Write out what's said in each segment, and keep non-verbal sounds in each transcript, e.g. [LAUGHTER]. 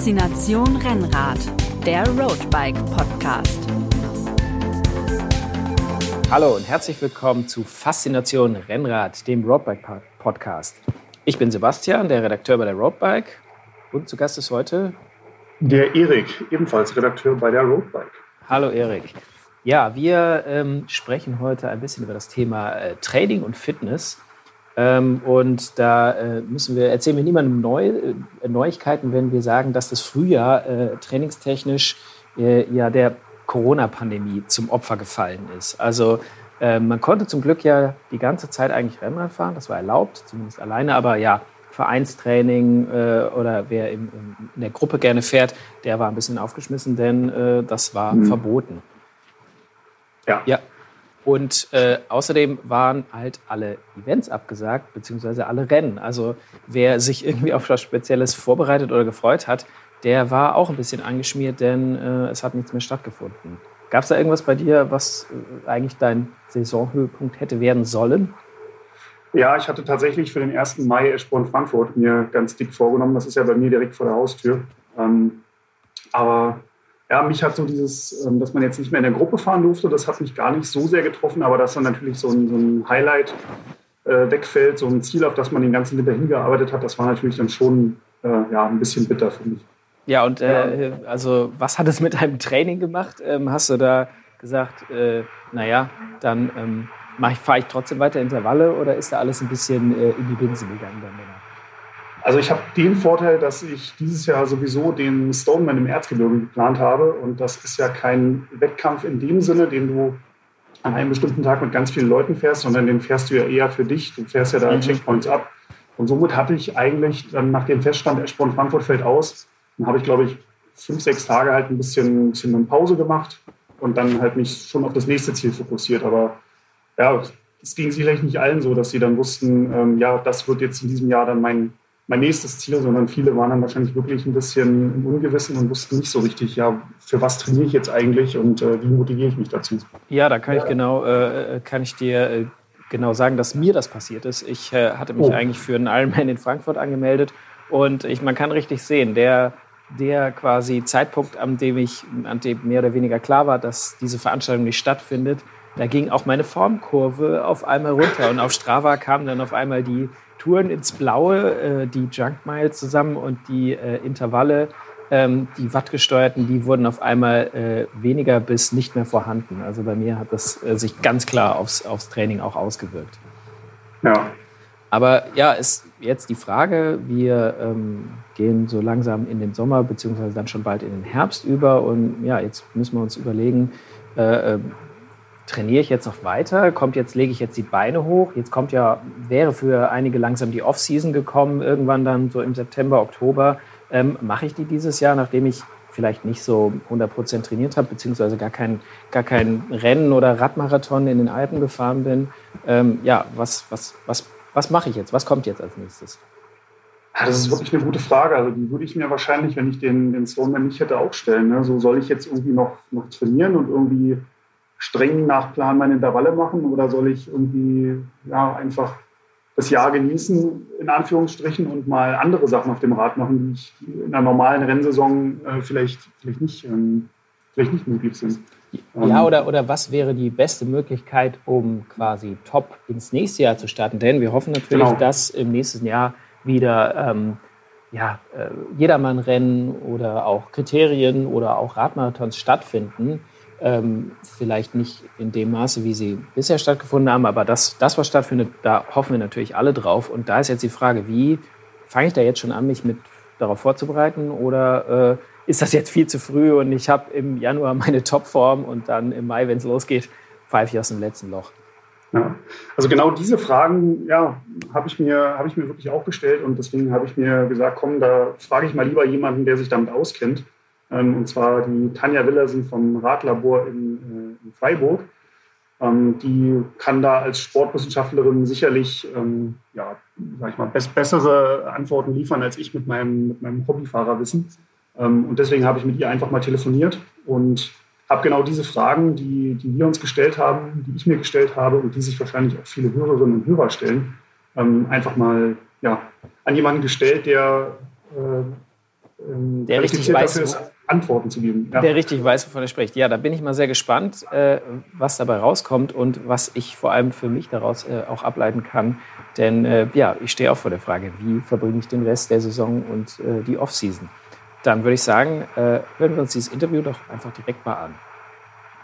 Faszination Rennrad, der Roadbike Podcast. Hallo und herzlich willkommen zu Faszination Rennrad, dem Roadbike Podcast. Ich bin Sebastian, der Redakteur bei der Roadbike und zu Gast ist heute der Erik, ebenfalls Redakteur bei der Roadbike. Hallo Erik. Ja, wir ähm, sprechen heute ein bisschen über das Thema äh, Training und Fitness. Ähm, und da äh, müssen wir, erzählen wir niemandem Neu, äh, Neuigkeiten, wenn wir sagen, dass das Frühjahr äh, trainingstechnisch äh, ja der Corona-Pandemie zum Opfer gefallen ist. Also äh, man konnte zum Glück ja die ganze Zeit eigentlich Rennrad fahren, das war erlaubt, zumindest alleine, aber ja, Vereinstraining äh, oder wer in, in, der Gruppe gerne fährt, der war ein bisschen aufgeschmissen, denn das war mhm. verboten. Ja. ja. Und äh, außerdem waren halt alle Events abgesagt, beziehungsweise alle Rennen. Also wer sich irgendwie auf was Spezielles vorbereitet oder gefreut hat, der war auch ein bisschen angeschmiert, denn äh, es hat nichts mehr stattgefunden. Gab es da irgendwas bei dir, was äh, eigentlich dein Saisonhöhepunkt hätte werden sollen? Ja, ich hatte tatsächlich für den 1. Mai Eschborn Frankfurt mir ganz dick vorgenommen. Das ist ja bei mir direkt vor der Haustür. Ähm, aber ja, mich hat so dieses, ähm, dass man jetzt nicht mehr in der Gruppe fahren durfte, das hat mich gar nicht so sehr getroffen, aber dass dann natürlich so ein, so ein Highlight äh, wegfällt, so ein Ziel, auf das man den ganzen Winter hingearbeitet hat, das war natürlich dann schon äh, ja, ein bisschen bitter für mich. Ja, und äh, also was hat es mit deinem Training gemacht? Ähm, hast du da gesagt, äh, naja, dann ähm, fahre ich trotzdem weiter Intervalle oder ist da alles ein bisschen äh, in die Binse gegangen dann danach? Also ich habe den Vorteil, dass ich dieses Jahr sowieso den Stoneman im Erzgebirge geplant habe. Und das ist ja kein Wettkampf in dem Sinne, den du an einem bestimmten Tag mit ganz vielen Leuten fährst, sondern den fährst du ja eher für dich. Du fährst ja da mhm. Checkpoints ab. Und somit hatte ich eigentlich dann nach dem Feststand, Eschborn Frankfurt fällt aus, dann habe ich, glaube ich, fünf, sechs Tage halt ein bisschen, ein bisschen Pause gemacht und dann halt mich schon auf das nächste Ziel fokussiert. Aber ja, es ging sicherlich nicht allen so, dass sie dann wussten, ähm, ja, das wird jetzt in diesem Jahr dann mein, mein nächstes Ziel, sondern viele waren dann wahrscheinlich wirklich ein bisschen im Ungewissen und wussten nicht so richtig, ja, für was trainiere ich jetzt eigentlich und äh, wie motiviere ich mich dazu. Ja, da kann ich genau, äh, kann ich dir äh, genau sagen, dass mir das passiert ist. Ich äh, hatte mich oh. eigentlich für einen Ironman in Frankfurt angemeldet und ich, man kann richtig sehen, der der quasi Zeitpunkt, an dem ich, an dem mehr oder weniger klar war, dass diese Veranstaltung nicht stattfindet, da ging auch meine Formkurve auf einmal runter und auf Strava kamen dann auf einmal die Touren ins Blaue, äh, die Junk Miles zusammen und die äh, Intervalle, ähm, die wattgesteuerten, die wurden auf einmal äh, weniger bis nicht mehr vorhanden. Also bei mir hat das äh, sich ganz klar aufs, aufs Training auch ausgewirkt. Ja. Aber ja, ist jetzt die Frage, wir ähm, gehen so langsam in den Sommer beziehungsweise dann schon bald in den Herbst über und ja, jetzt müssen wir uns überlegen, äh, ähm, trainiere ich jetzt noch weiter? Kommt jetzt, lege ich jetzt die Beine hoch? Jetzt kommt ja, wäre für einige langsam die Off-Season gekommen, irgendwann dann so im September, Oktober. Ähm, Mache ich die dieses Jahr, nachdem ich vielleicht nicht so 100% trainiert habe, beziehungsweise gar kein, gar kein Rennen oder Radmarathon in den Alpen gefahren bin? Ähm, ja, was, was, was, was mache ich jetzt? Was kommt jetzt als nächstes? Ja, das ist wirklich eine gute Frage. Also die würde ich mir wahrscheinlich, wenn ich den, den Stoneman nicht hätte, auch stellen. Ne? So soll ich jetzt irgendwie noch, noch trainieren und irgendwie streng nach Plan meine Intervalle machen oder soll ich irgendwie ja, einfach das Jahr genießen, in Anführungsstrichen, und mal andere Sachen auf dem Rad machen, die ich in einer normalen Rennsaison äh, vielleicht, vielleicht, nicht, ähm, vielleicht nicht möglich sind. Ja, oder, oder was wäre die beste Möglichkeit, um quasi top ins nächste Jahr zu starten? Denn wir hoffen natürlich, genau. dass im nächsten Jahr wieder ähm, ja, äh, Jedermann-Rennen oder auch Kriterien oder auch Radmarathons stattfinden ähm, vielleicht nicht in dem Maße, wie sie bisher stattgefunden haben, aber das, das, was stattfindet, da hoffen wir natürlich alle drauf. Und da ist jetzt die Frage, wie fange ich da jetzt schon an, mich mit darauf vorzubereiten oder äh, ist das jetzt viel zu früh und ich habe im Januar meine Topform und dann im Mai, wenn es losgeht, pfeife ich aus dem letzten Loch? Ja, also genau diese Fragen ja, habe ich, hab ich mir wirklich auch gestellt und deswegen habe ich mir gesagt, komm, da frage ich mal lieber jemanden, der sich damit auskennt. Ähm, und zwar die Tanja Willersen vom Radlabor in, äh, in Freiburg. Ähm, die kann da als Sportwissenschaftlerin sicherlich ähm, ja, sag ich mal, bessere Antworten liefern als ich mit meinem, mit meinem Hobbyfahrerwissen. und deswegen habe ich mit ihr einfach mal telefoniert und habe genau diese Fragen, die, die wir uns gestellt haben, die ich mir gestellt habe und die sich wahrscheinlich auch viele Hörerinnen und Hörer stellen, einfach mal ja, an jemanden gestellt, der äh, der richtig weiß, ist, Antworten zu geben. Ja. Der richtig weiß, wovon er spricht. Ja, da bin ich mal sehr gespannt, äh, was dabei rauskommt und was ich vor allem für mich daraus äh, auch ableiten kann. Denn äh, ja, ich stehe auch vor der Frage, wie verbringe ich den Rest der Saison und äh, die Offseason. Dann würde ich sagen, äh, hören wir uns dieses Interview doch einfach direkt mal an.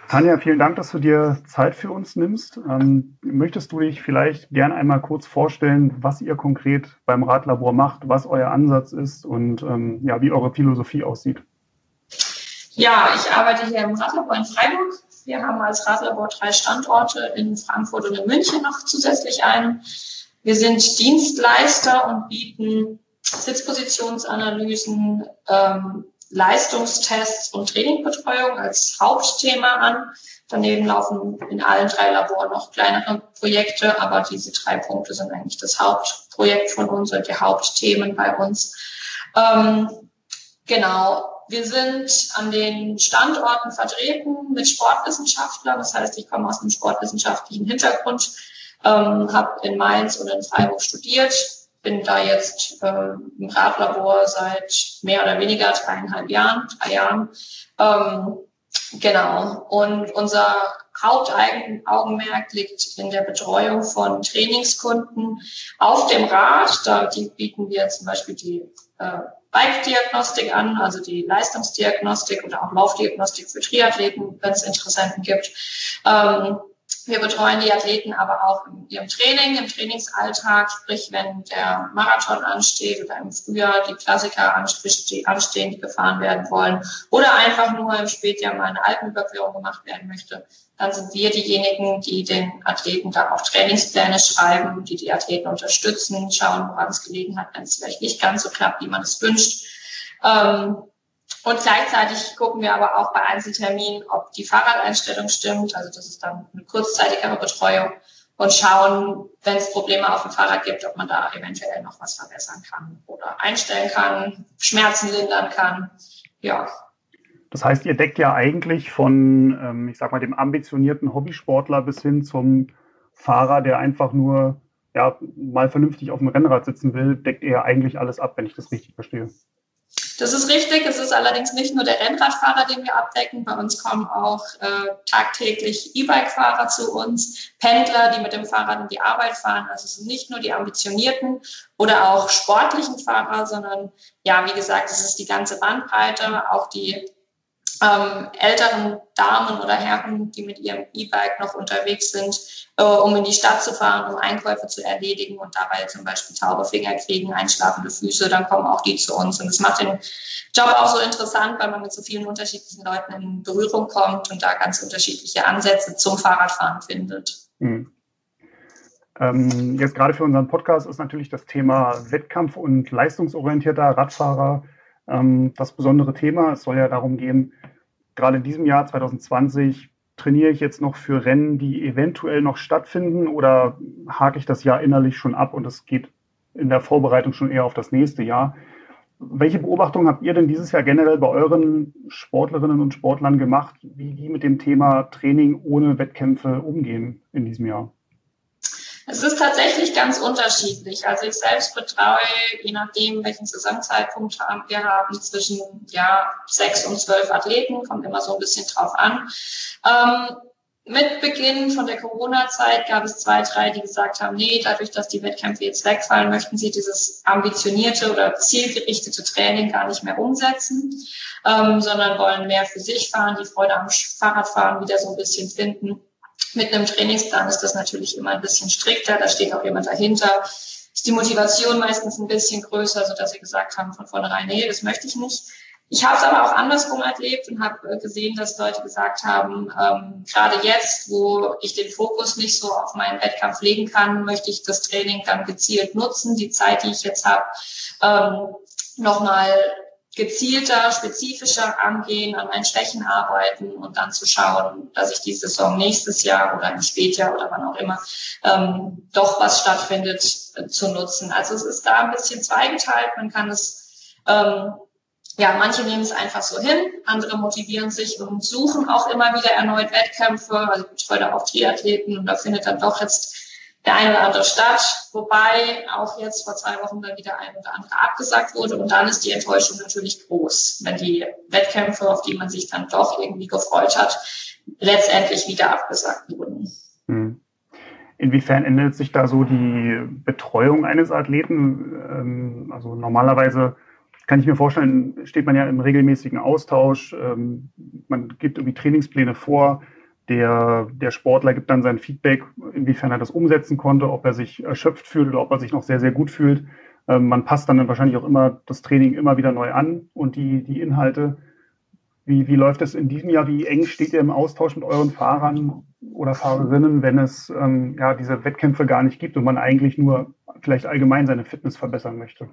Tanja, vielen Dank, dass du dir Zeit für uns nimmst. Ähm, möchtest du dich vielleicht gern einmal kurz vorstellen, was ihr konkret beim Radlabor macht, was euer Ansatz ist und ähm, ja, wie eure Philosophie aussieht? Ja, ich arbeite hier im Radlabor in Freiburg. Wir haben als Radlabor drei Standorte in Frankfurt und in München noch zusätzlich einen. Wir sind Dienstleister und bieten Sitzpositionsanalysen, ähm, Leistungstests und Trainingbetreuung als Hauptthema an. Daneben laufen in allen drei Laboren noch kleinere Projekte, aber diese drei Punkte sind eigentlich das Hauptprojekt von uns und die Hauptthemen bei uns. Ähm, genau. Wir sind an den Standorten vertreten mit Sportwissenschaftlern. Das heißt, ich komme aus einem sportwissenschaftlichen Hintergrund, ähm, habe in Mainz und in Freiburg studiert, bin da jetzt äh, im Radlabor seit mehr oder weniger dreieinhalb Jahren, drei Jahren. Ähm, genau. Und unser Hauptaugenmerk liegt in der Betreuung von Trainingskunden auf dem Rad. Da bieten wir zum Beispiel die äh, Bike-Diagnostik an, also die Leistungsdiagnostik oder auch Laufdiagnostik für Triathleten, wenn es Interessenten gibt. Ähm, wir betreuen die Athleten aber auch in ihrem Training, im Trainingsalltag, sprich wenn der Marathon ansteht oder im Frühjahr die Klassiker anstehen, die gefahren werden wollen oder einfach nur im Spätjahr mal eine Alpenüberquerung gemacht werden möchte, dann sind wir diejenigen, die den Athleten da auch Trainingspläne schreiben, die die Athleten unterstützen, schauen, woran es gelegen hat, wenn es vielleicht nicht ganz so klappt, wie man es wünscht. Ähm, und gleichzeitig gucken wir aber auch bei Einzelterminen, ob die Fahrradeinstellung stimmt. Also das ist dann eine kurzzeitigere Betreuung und schauen, wenn es Probleme auf dem Fahrrad gibt, ob man da eventuell noch was verbessern kann oder einstellen kann, Schmerzen lindern kann. Ja. Das heißt, ihr deckt ja eigentlich von, ähm, ich sag mal, dem ambitionierten Hobbysportler bis hin zum Fahrer, der einfach nur ja, mal vernünftig auf dem Rennrad sitzen will, deckt ihr eigentlich alles ab, wenn ich das richtig verstehe. Das ist richtig. Es ist allerdings nicht nur der Rennradfahrer, den wir abdecken. Bei uns kommen auch äh, tagtäglich E-Bike-Fahrer zu uns, Pendler, die mit dem Fahrrad in die Arbeit fahren. Also es sind nicht nur die ambitionierten oder auch sportlichen Fahrer, sondern ja, wie gesagt, es ist die ganze Bandbreite, auch die ähm, älteren Damen oder Herren, die mit ihrem E-Bike noch unterwegs sind, äh, um in die Stadt zu fahren, um Einkäufe zu erledigen und dabei zum Beispiel taube Finger kriegen, einschlafende Füße, dann kommen auch die zu uns. Und es macht den Job auch so interessant, weil man mit so vielen unterschiedlichen Leuten in Berührung kommt und da ganz unterschiedliche Ansätze zum Fahrradfahren findet. Mhm. Ähm, jetzt gerade für unseren Podcast ist natürlich das Thema Wettkampf und leistungsorientierter Radfahrer ähm, das besondere Thema. Es soll ja darum gehen, gerade in diesem Jahr 2020 trainiere ich jetzt noch für Rennen, die eventuell noch stattfinden oder hake ich das Jahr innerlich schon ab und es geht in der Vorbereitung schon eher auf das nächste Jahr. Welche Beobachtungen habt ihr denn dieses Jahr generell bei euren Sportlerinnen und Sportlern gemacht, wie die mit dem Thema Training ohne Wettkämpfe umgehen in diesem Jahr? Es ist tatsächlich ganz unterschiedlich. Also ich selbst betreue, je nachdem, welchen Saisonzeitpunkt wir haben, zwischen ja, sechs und zwölf Athleten, kommt immer so ein bisschen drauf an. Ähm, mit Beginn von der Corona-Zeit gab es zwei, drei, die gesagt haben, nee, dadurch, dass die Wettkämpfe jetzt wegfallen, möchten sie dieses ambitionierte oder zielgerichtete Training gar nicht mehr umsetzen, ähm, sondern wollen mehr für sich fahren, die Freude am Fahrradfahren wieder so ein bisschen finden. Mit einem Trainingsplan ist das natürlich immer ein bisschen strikter, da steht auch jemand dahinter. Ist die Motivation meistens ein bisschen größer, sodass sie gesagt haben von vornherein, nee, das möchte ich nicht. Ich habe es aber auch andersrum erlebt und habe äh, gesehen, dass Leute gesagt haben, ähm, gerade jetzt, wo ich den Fokus nicht so auf meinen Wettkampf legen kann, möchte ich das Training dann gezielt nutzen, die Zeit, die ich jetzt habe, ähm, nochmal gezielter, spezifischer angehen, an meinen Schwächen arbeiten und dann zu schauen, dass ich die Saison nächstes Jahr oder im Spätjahr oder wann auch immer ähm, doch was stattfindet, äh, zu nutzen. Also es ist da ein bisschen zweigeteilt. Man kann es, ähm, ja, manche nehmen es einfach so hin, andere motivieren sich und suchen auch immer wieder erneut Wettkämpfe. Also ich betreue da auch Triathleten und da findet dann doch jetzt der eine oder andere Stadt, wobei auch jetzt vor zwei Wochen dann wieder ein oder andere abgesagt wurde. Und dann ist die Enttäuschung natürlich groß, wenn die Wettkämpfe, auf die man sich dann doch irgendwie gefreut hat, letztendlich wieder abgesagt wurden. Hm. Inwiefern ändert sich da so die Betreuung eines Athleten? Ähm, also normalerweise kann ich mir vorstellen, steht man ja im regelmäßigen Austausch. Ähm, man gibt irgendwie Trainingspläne vor. Der, der Sportler gibt dann sein Feedback, inwiefern er das umsetzen konnte, ob er sich erschöpft fühlt oder ob er sich noch sehr, sehr gut fühlt. Ähm, man passt dann wahrscheinlich auch immer das Training immer wieder neu an und die, die Inhalte. Wie, wie läuft es in diesem Jahr? Wie eng steht ihr im Austausch mit euren Fahrern oder Fahrerinnen, wenn es ähm, ja, diese Wettkämpfe gar nicht gibt und man eigentlich nur vielleicht allgemein seine Fitness verbessern möchte?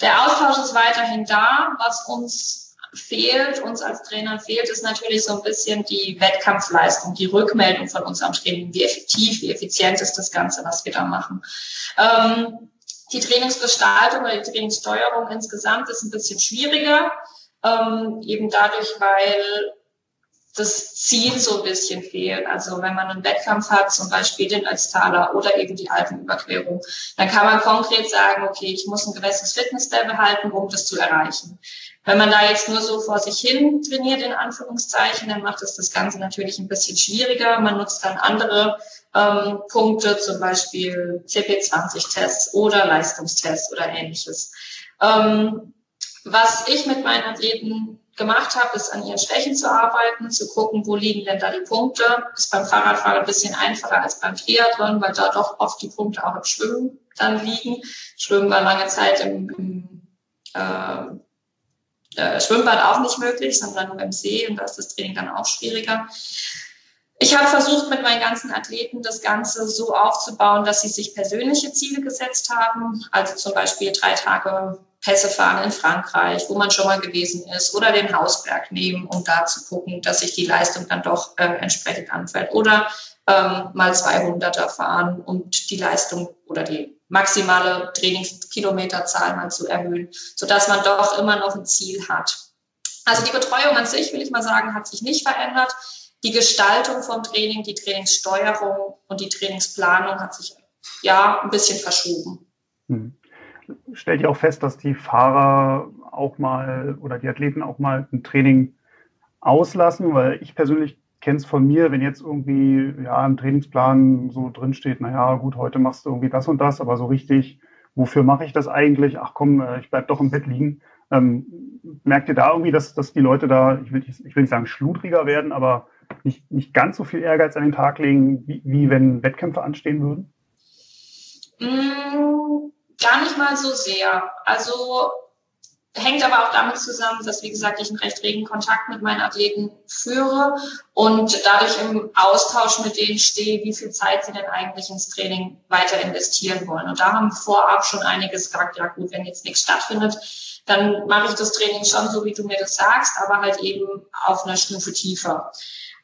Der Austausch ist weiterhin da. Was uns fehlt, uns als Trainer fehlt, ist natürlich so ein bisschen die Wettkampfleistung, die Rückmeldung von unserem Training. Wie effektiv, wie effizient ist das Ganze, was wir da machen. Ähm, die Trainingsgestaltung oder die Trainingssteuerung insgesamt ist ein bisschen schwieriger, ähm, eben dadurch, weil das Ziel so ein bisschen fehlt. Also wenn man einen Wettkampf hat, zum Beispiel den Ötztaler oder eben die Alpenüberquerung, dann kann man konkret sagen, okay, ich muss ein gewisses Fitnesslevel halten, um das zu erreichen. Wenn man da jetzt nur so vor sich hin trainiert, in Anführungszeichen, dann macht es das Ganze natürlich ein bisschen schwieriger. Man nutzt dann andere ähm, Punkte, zum Beispiel CP20-Tests oder Leistungstests oder ähnliches. Ähm, was ich mit meinen Athleten gemacht habe, ist an ihren Schwächen zu arbeiten, zu gucken, wo liegen denn da die Punkte. Ist beim Fahrradfahren ein bisschen einfacher als beim Triathlon, weil da doch oft die Punkte auch im Schwimmen dann liegen. Schwimmen war lange Zeit im, im äh, äh, Schwimmbad auch nicht möglich, sondern nur im See und da ist das Training dann auch schwieriger. Ich habe versucht, mit meinen ganzen Athleten das Ganze so aufzubauen, dass sie sich persönliche Ziele gesetzt haben. Also zum Beispiel drei Tage Pässe fahren in Frankreich, wo man schon mal gewesen ist, oder den Hausberg nehmen, um da zu gucken, dass sich die Leistung dann doch äh, entsprechend anfällt. Oder ähm, mal 200er fahren und die Leistung oder die maximale Trainingskilometerzahl mal zu erhöhen, sodass man doch immer noch ein Ziel hat. Also die Betreuung an sich, will ich mal sagen, hat sich nicht verändert. Die Gestaltung vom Training, die Trainingssteuerung und die Trainingsplanung hat sich ja ein bisschen verschoben. Hm. Stellt ihr auch fest, dass die Fahrer auch mal oder die Athleten auch mal ein Training auslassen? Weil ich persönlich kenne es von mir, wenn jetzt irgendwie ja im Trainingsplan so drinsteht, naja, gut, heute machst du irgendwie das und das, aber so richtig, wofür mache ich das eigentlich? Ach komm, äh, ich bleib doch im Bett liegen. Ähm, merkt ihr da irgendwie, dass, dass die Leute da, ich will, ich will nicht sagen schludriger werden, aber nicht, nicht ganz so viel Ehrgeiz an den Tag legen, wie, wie wenn Wettkämpfe anstehen würden? Mm, gar nicht mal so sehr. Also hängt aber auch damit zusammen, dass, wie gesagt, ich einen recht regen Kontakt mit meinen Athleten führe und dadurch im Austausch mit denen stehe, wie viel Zeit sie denn eigentlich ins Training weiter investieren wollen. Und da haben vorab schon einiges gesagt, ja gut, wenn jetzt nichts stattfindet, dann mache ich das Training schon so, wie du mir das sagst, aber halt eben auf einer Stufe tiefer.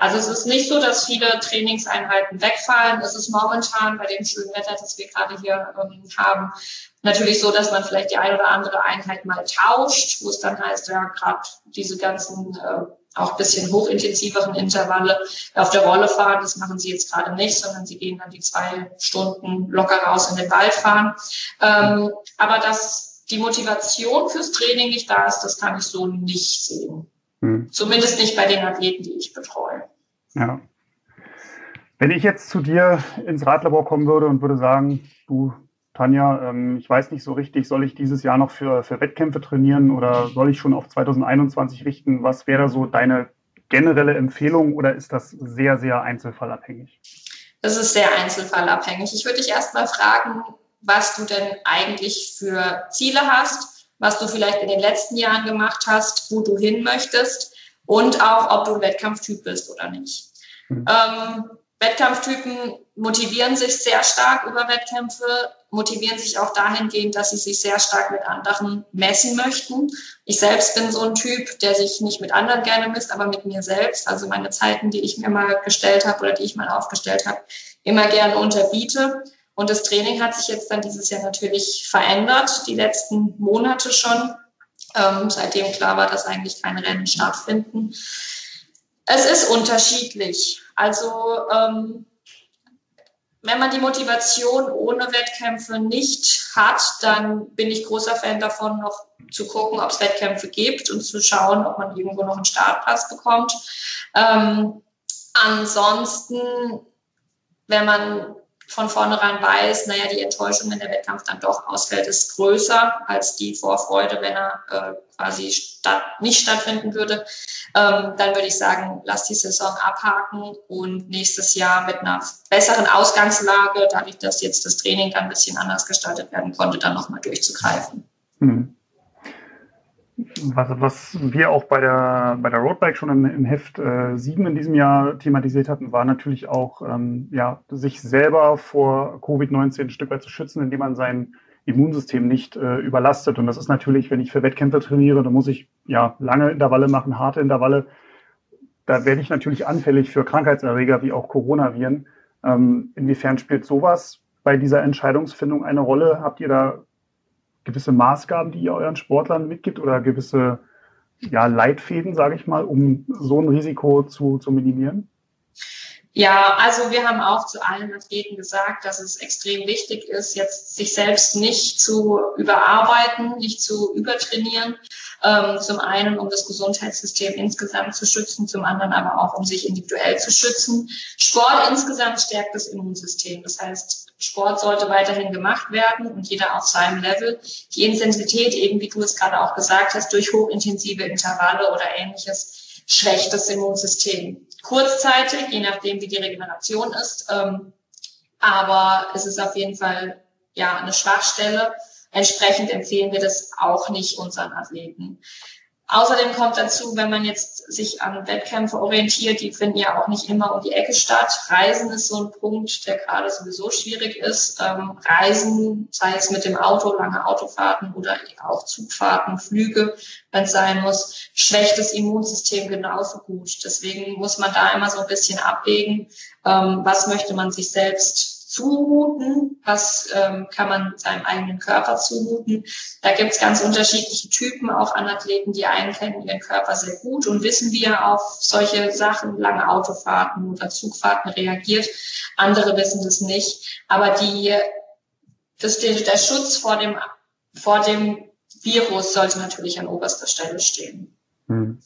Also es ist nicht so, dass viele Trainingseinheiten wegfallen. Es ist momentan bei dem schönen Wetter, das wir gerade hier ähm, haben, natürlich so, dass man vielleicht die eine oder andere Einheit mal tauscht, wo es dann heißt, ja, gerade diese ganzen äh, auch bisschen hochintensiveren Intervalle auf der Rolle fahren. Das machen sie jetzt gerade nicht, sondern sie gehen dann die zwei Stunden locker raus in den Wald fahren. Ähm, aber dass die Motivation fürs Training nicht da ist, das kann ich so nicht sehen. Hm. Zumindest nicht bei den Athleten, die ich betreue. Ja. Wenn ich jetzt zu dir ins Radlabor kommen würde und würde sagen, du, Tanja, ähm, ich weiß nicht so richtig, soll ich dieses Jahr noch für, für Wettkämpfe trainieren oder soll ich schon auf 2021 richten? Was wäre so deine generelle Empfehlung oder ist das sehr, sehr einzelfallabhängig? Das ist sehr einzelfallabhängig. Ich würde dich erst mal fragen, was du denn eigentlich für Ziele hast was du vielleicht in den letzten Jahren gemacht hast, wo du hin möchtest und auch, ob du ein Wettkampftyp bist oder nicht. Mhm. Ähm, Wettkampftypen motivieren sich sehr stark über Wettkämpfe, motivieren sich auch dahingehend, dass sie sich sehr stark mit anderen messen möchten. Ich selbst bin so ein Typ, der sich nicht mit anderen gerne misst, aber mit mir selbst. Also meine Zeiten, die ich mir mal gestellt habe oder die ich mal aufgestellt habe, immer gerne unterbiete. Und das Training hat sich jetzt dann dieses Jahr natürlich verändert, die letzten Monate schon, ähm, seitdem klar war, dass eigentlich keine Rennen stattfinden. Es ist unterschiedlich. Also ähm, wenn man die Motivation ohne Wettkämpfe nicht hat, dann bin ich großer Fan davon, noch zu gucken, ob es Wettkämpfe gibt und zu schauen, ob man irgendwo noch einen Startplatz bekommt. Ähm, ansonsten, wenn man von vornherein weiß, naja, die Enttäuschung, wenn der Wettkampf dann doch ausfällt, ist größer als die Vorfreude, wenn er äh, quasi statt, nicht stattfinden würde, ähm, dann würde ich sagen, lass die Saison abhaken und nächstes Jahr mit einer besseren Ausgangslage, dadurch, dass jetzt das Training dann ein bisschen anders gestaltet werden konnte, dann nochmal durchzugreifen. Hm. Was, was wir auch bei der, bei der Roadbike schon im, im Heft äh, 7 in diesem Jahr thematisiert hatten, war natürlich auch, ähm, ja, sich selber vor Covid-19 ein Stück weit zu schützen, indem man sein Immunsystem nicht äh, überlastet. Und das ist natürlich, wenn ich für Wettkämpfe trainiere, dann muss ich ja lange Intervalle machen, harte Intervalle. Da werde ich natürlich anfällig für Krankheitserreger wie auch Coronaviren. Ähm, inwiefern spielt sowas bei dieser Entscheidungsfindung eine Rolle? Habt ihr da gewisse Maßgaben, die ihr euren Sportlern mitgibt oder gewisse ja, Leitfäden, sage ich mal, um so ein Risiko zu, zu minimieren? Ja, also wir haben auch zu allen Athleten gesagt, dass es extrem wichtig ist, jetzt sich selbst nicht zu überarbeiten, nicht zu übertrainieren. Ähm, zum einen, um das Gesundheitssystem insgesamt zu schützen, zum anderen aber auch, um sich individuell zu schützen. Sport insgesamt stärkt das Immunsystem. Das heißt, Sport sollte weiterhin gemacht werden und jeder auf seinem Level. Die Intensität, eben wie du es gerade auch gesagt hast, durch hochintensive Intervalle oder ähnliches, schwächt das Immunsystem. Kurzzeitig, je nachdem, wie die Regeneration ist. Ähm, aber es ist auf jeden Fall ja eine Schwachstelle. Entsprechend empfehlen wir das auch nicht unseren Athleten. Außerdem kommt dazu, wenn man jetzt sich an Wettkämpfe orientiert, die finden ja auch nicht immer um die Ecke statt. Reisen ist so ein Punkt, der gerade sowieso schwierig ist. Ähm, Reisen, sei es mit dem Auto, lange Autofahrten oder auch Zugfahrten, Flüge, wenn es sein muss, schwächt das Immunsystem genauso gut. Deswegen muss man da immer so ein bisschen abwägen, ähm, was möchte man sich selbst zumuten, was ähm, kann man seinem eigenen Körper zumuten. Da gibt es ganz unterschiedliche Typen auch an Athleten. Die einen kennen ihren Körper sehr gut und wissen, wie er auf solche Sachen, lange Autofahrten oder Zugfahrten reagiert. Andere wissen das nicht. Aber die, das, der Schutz vor dem, vor dem Virus sollte natürlich an oberster Stelle stehen. Hm.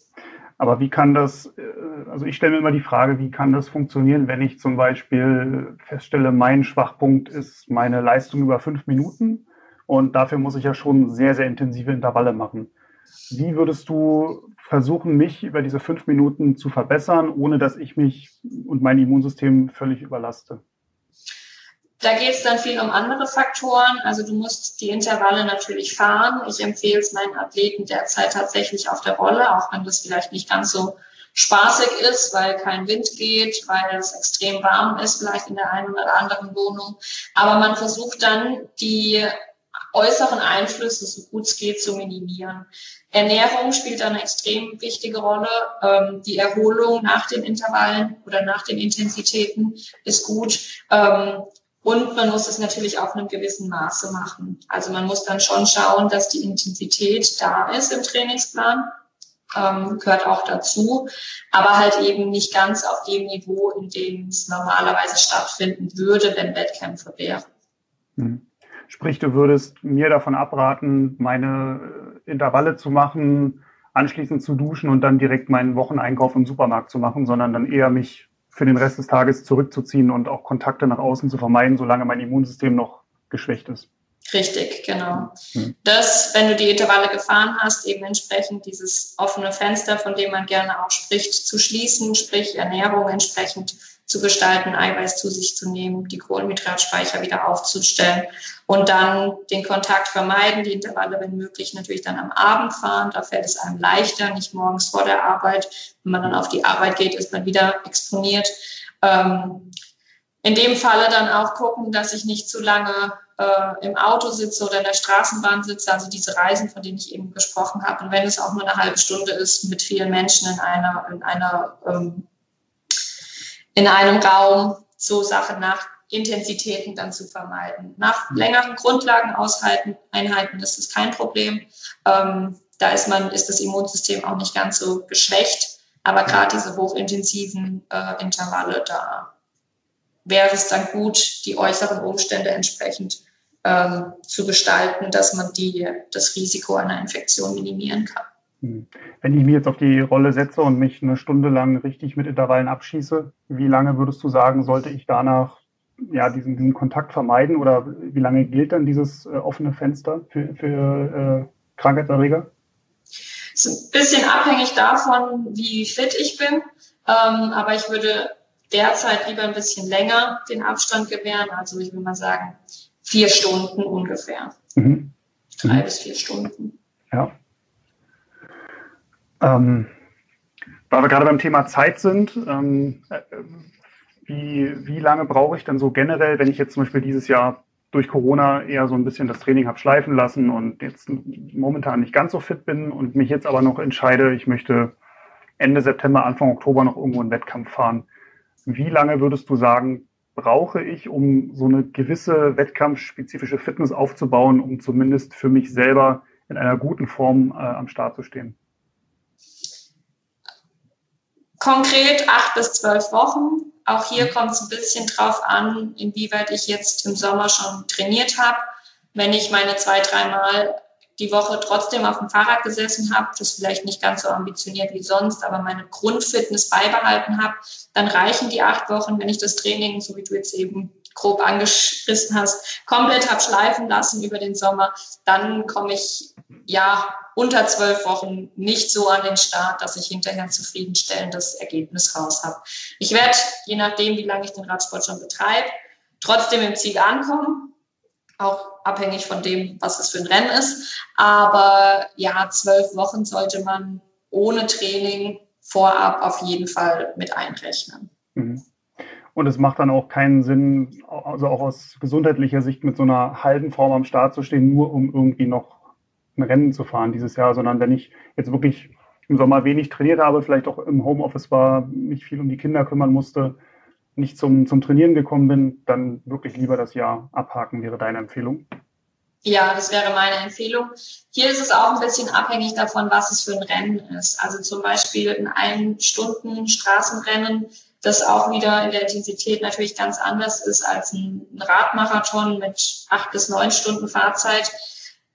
Aber wie kann das, äh, also ich stelle mir immer die Frage, wie kann das funktionieren, wenn ich zum Beispiel feststelle, mein Schwachpunkt ist meine Leistung über fünf Minuten und dafür muss ich ja schon sehr, sehr intensive Intervalle machen. Wie würdest du versuchen, mich über diese fünf Minuten zu verbessern, ohne dass ich mich und mein Immunsystem völlig überlaste? Da geht es dann viel um andere Faktoren. Also du musst die Intervalle natürlich fahren. Ich empfehle es meinen Athleten derzeit tatsächlich auf der Rolle, auch wenn das vielleicht nicht ganz so spaßig ist, weil kein Wind geht, weil es extrem warm ist, vielleicht in der einen oder anderen Wohnung. Aber man versucht dann die äußeren Einflüsse, so gut es geht, zu minimieren. Ernährung spielt eine extrem wichtige Rolle. Ähm, die Erholung nach den Intervallen oder nach den Intensitäten ist gut. Ähm, und man muss es natürlich auch in einem gewissen Maße machen. Also man muss dann schon schauen, dass die Intensität da ist im Trainingsplan. Ähm, gehört auch dazu, aber halt eben nicht ganz auf dem Niveau, in dem es normalerweise stattfinden würde, wenn Wettkämpfe wären. Hm. Sprich, du würdest mir davon abraten, meine äh, Intervalle zu machen, anschließend zu duschen und dann direkt meinen Wocheneinkauf im Supermarkt zu machen, sondern dann eher mich für den Rest des Tages zurückzuziehen und auch Kontakte nach außen zu vermeiden, solange mein Immunsystem noch geschwächt ist. Richtig, genau. Hm. Das, wenn du die Intervalle gefahren hast, eben entsprechend dieses offene Fenster, von dem man gerne auch spricht, zu schließen, sprich Ernährung entsprechend zu gestalten, Eiweiß zu sich zu nehmen, die Kohlenhydratspeicher wieder aufzustellen und dann den Kontakt vermeiden, die Intervalle, wenn möglich, natürlich dann am Abend fahren. Da fällt es einem leichter, nicht morgens vor der Arbeit. Wenn man dann auf die Arbeit geht, ist man wieder exponiert. Ähm, in dem Falle dann auch gucken, dass ich nicht zu lange äh, im Auto sitze oder in der Straßenbahn sitze, also diese Reisen, von denen ich eben gesprochen habe. Und wenn es auch nur eine halbe Stunde ist mit vielen Menschen in einer, in einer ähm, in einem Raum so Sachen nach Intensitäten dann zu vermeiden. Nach längeren Grundlageneinheiten ist es kein Problem. Ähm, da ist man, ist das Immunsystem auch nicht ganz so geschwächt. Aber gerade diese hochintensiven äh, Intervalle, da wäre es dann gut, die äußeren Umstände entsprechend ähm, zu gestalten, dass man die, das Risiko einer Infektion minimieren kann. Hm. Wenn ich mich jetzt auf die Rolle setze und mich eine Stunde lang richtig mit Intervallen abschieße, wie lange würdest du sagen, sollte ich danach ja, diesen, diesen Kontakt vermeiden oder wie lange gilt dann dieses äh, offene Fenster für, für äh, Krankheitserreger? Es ist ein bisschen abhängig davon, wie fit ich bin, ähm, aber ich würde derzeit lieber ein bisschen länger den Abstand gewähren, also ich würde mal sagen vier Stunden ungefähr. Mhm. Drei mhm. bis vier Stunden. Ja. Ähm, weil wir gerade beim Thema Zeit sind, ähm, äh, wie, wie lange brauche ich denn so generell, wenn ich jetzt zum Beispiel dieses Jahr durch Corona eher so ein bisschen das Training habe schleifen lassen und jetzt momentan nicht ganz so fit bin und mich jetzt aber noch entscheide, ich möchte Ende September, Anfang Oktober noch irgendwo einen Wettkampf fahren. Wie lange würdest du sagen, brauche ich, um so eine gewisse wettkampfspezifische Fitness aufzubauen, um zumindest für mich selber in einer guten Form äh, am Start zu stehen? Konkret acht bis zwölf Wochen. Auch hier mhm. kommt es ein bisschen drauf an, inwieweit ich jetzt im Sommer schon trainiert habe. Wenn ich meine zwei, dreimal die Woche trotzdem auf dem Fahrrad gesessen habe, das vielleicht nicht ganz so ambitioniert wie sonst, aber meine Grundfitness beibehalten habe, dann reichen die acht Wochen, wenn ich das Training, so wie du jetzt eben grob angeschrissen hast, komplett habe schleifen lassen über den Sommer, dann komme ich ja unter zwölf Wochen nicht so an den Start, dass ich hinterher ein zufriedenstellendes Ergebnis raus habe. Ich werde, je nachdem, wie lange ich den Radsport schon betreibe, trotzdem im Ziel ankommen, auch abhängig von dem, was es für ein Rennen ist. Aber ja, zwölf Wochen sollte man ohne Training vorab auf jeden Fall mit einrechnen. Mhm. Und es macht dann auch keinen Sinn, also auch aus gesundheitlicher Sicht mit so einer halben Form am Start zu stehen, nur um irgendwie noch ein Rennen zu fahren dieses Jahr, sondern wenn ich jetzt wirklich im Sommer wenig trainiert habe, vielleicht auch im Homeoffice war, mich viel um die Kinder kümmern musste, nicht zum, zum Trainieren gekommen bin, dann wirklich lieber das Jahr abhaken, wäre deine Empfehlung. Ja, das wäre meine Empfehlung. Hier ist es auch ein bisschen abhängig davon, was es für ein Rennen ist. Also zum Beispiel in einem Stunden Straßenrennen, das auch wieder in der Intensität natürlich ganz anders ist als ein Radmarathon mit acht bis neun Stunden Fahrzeit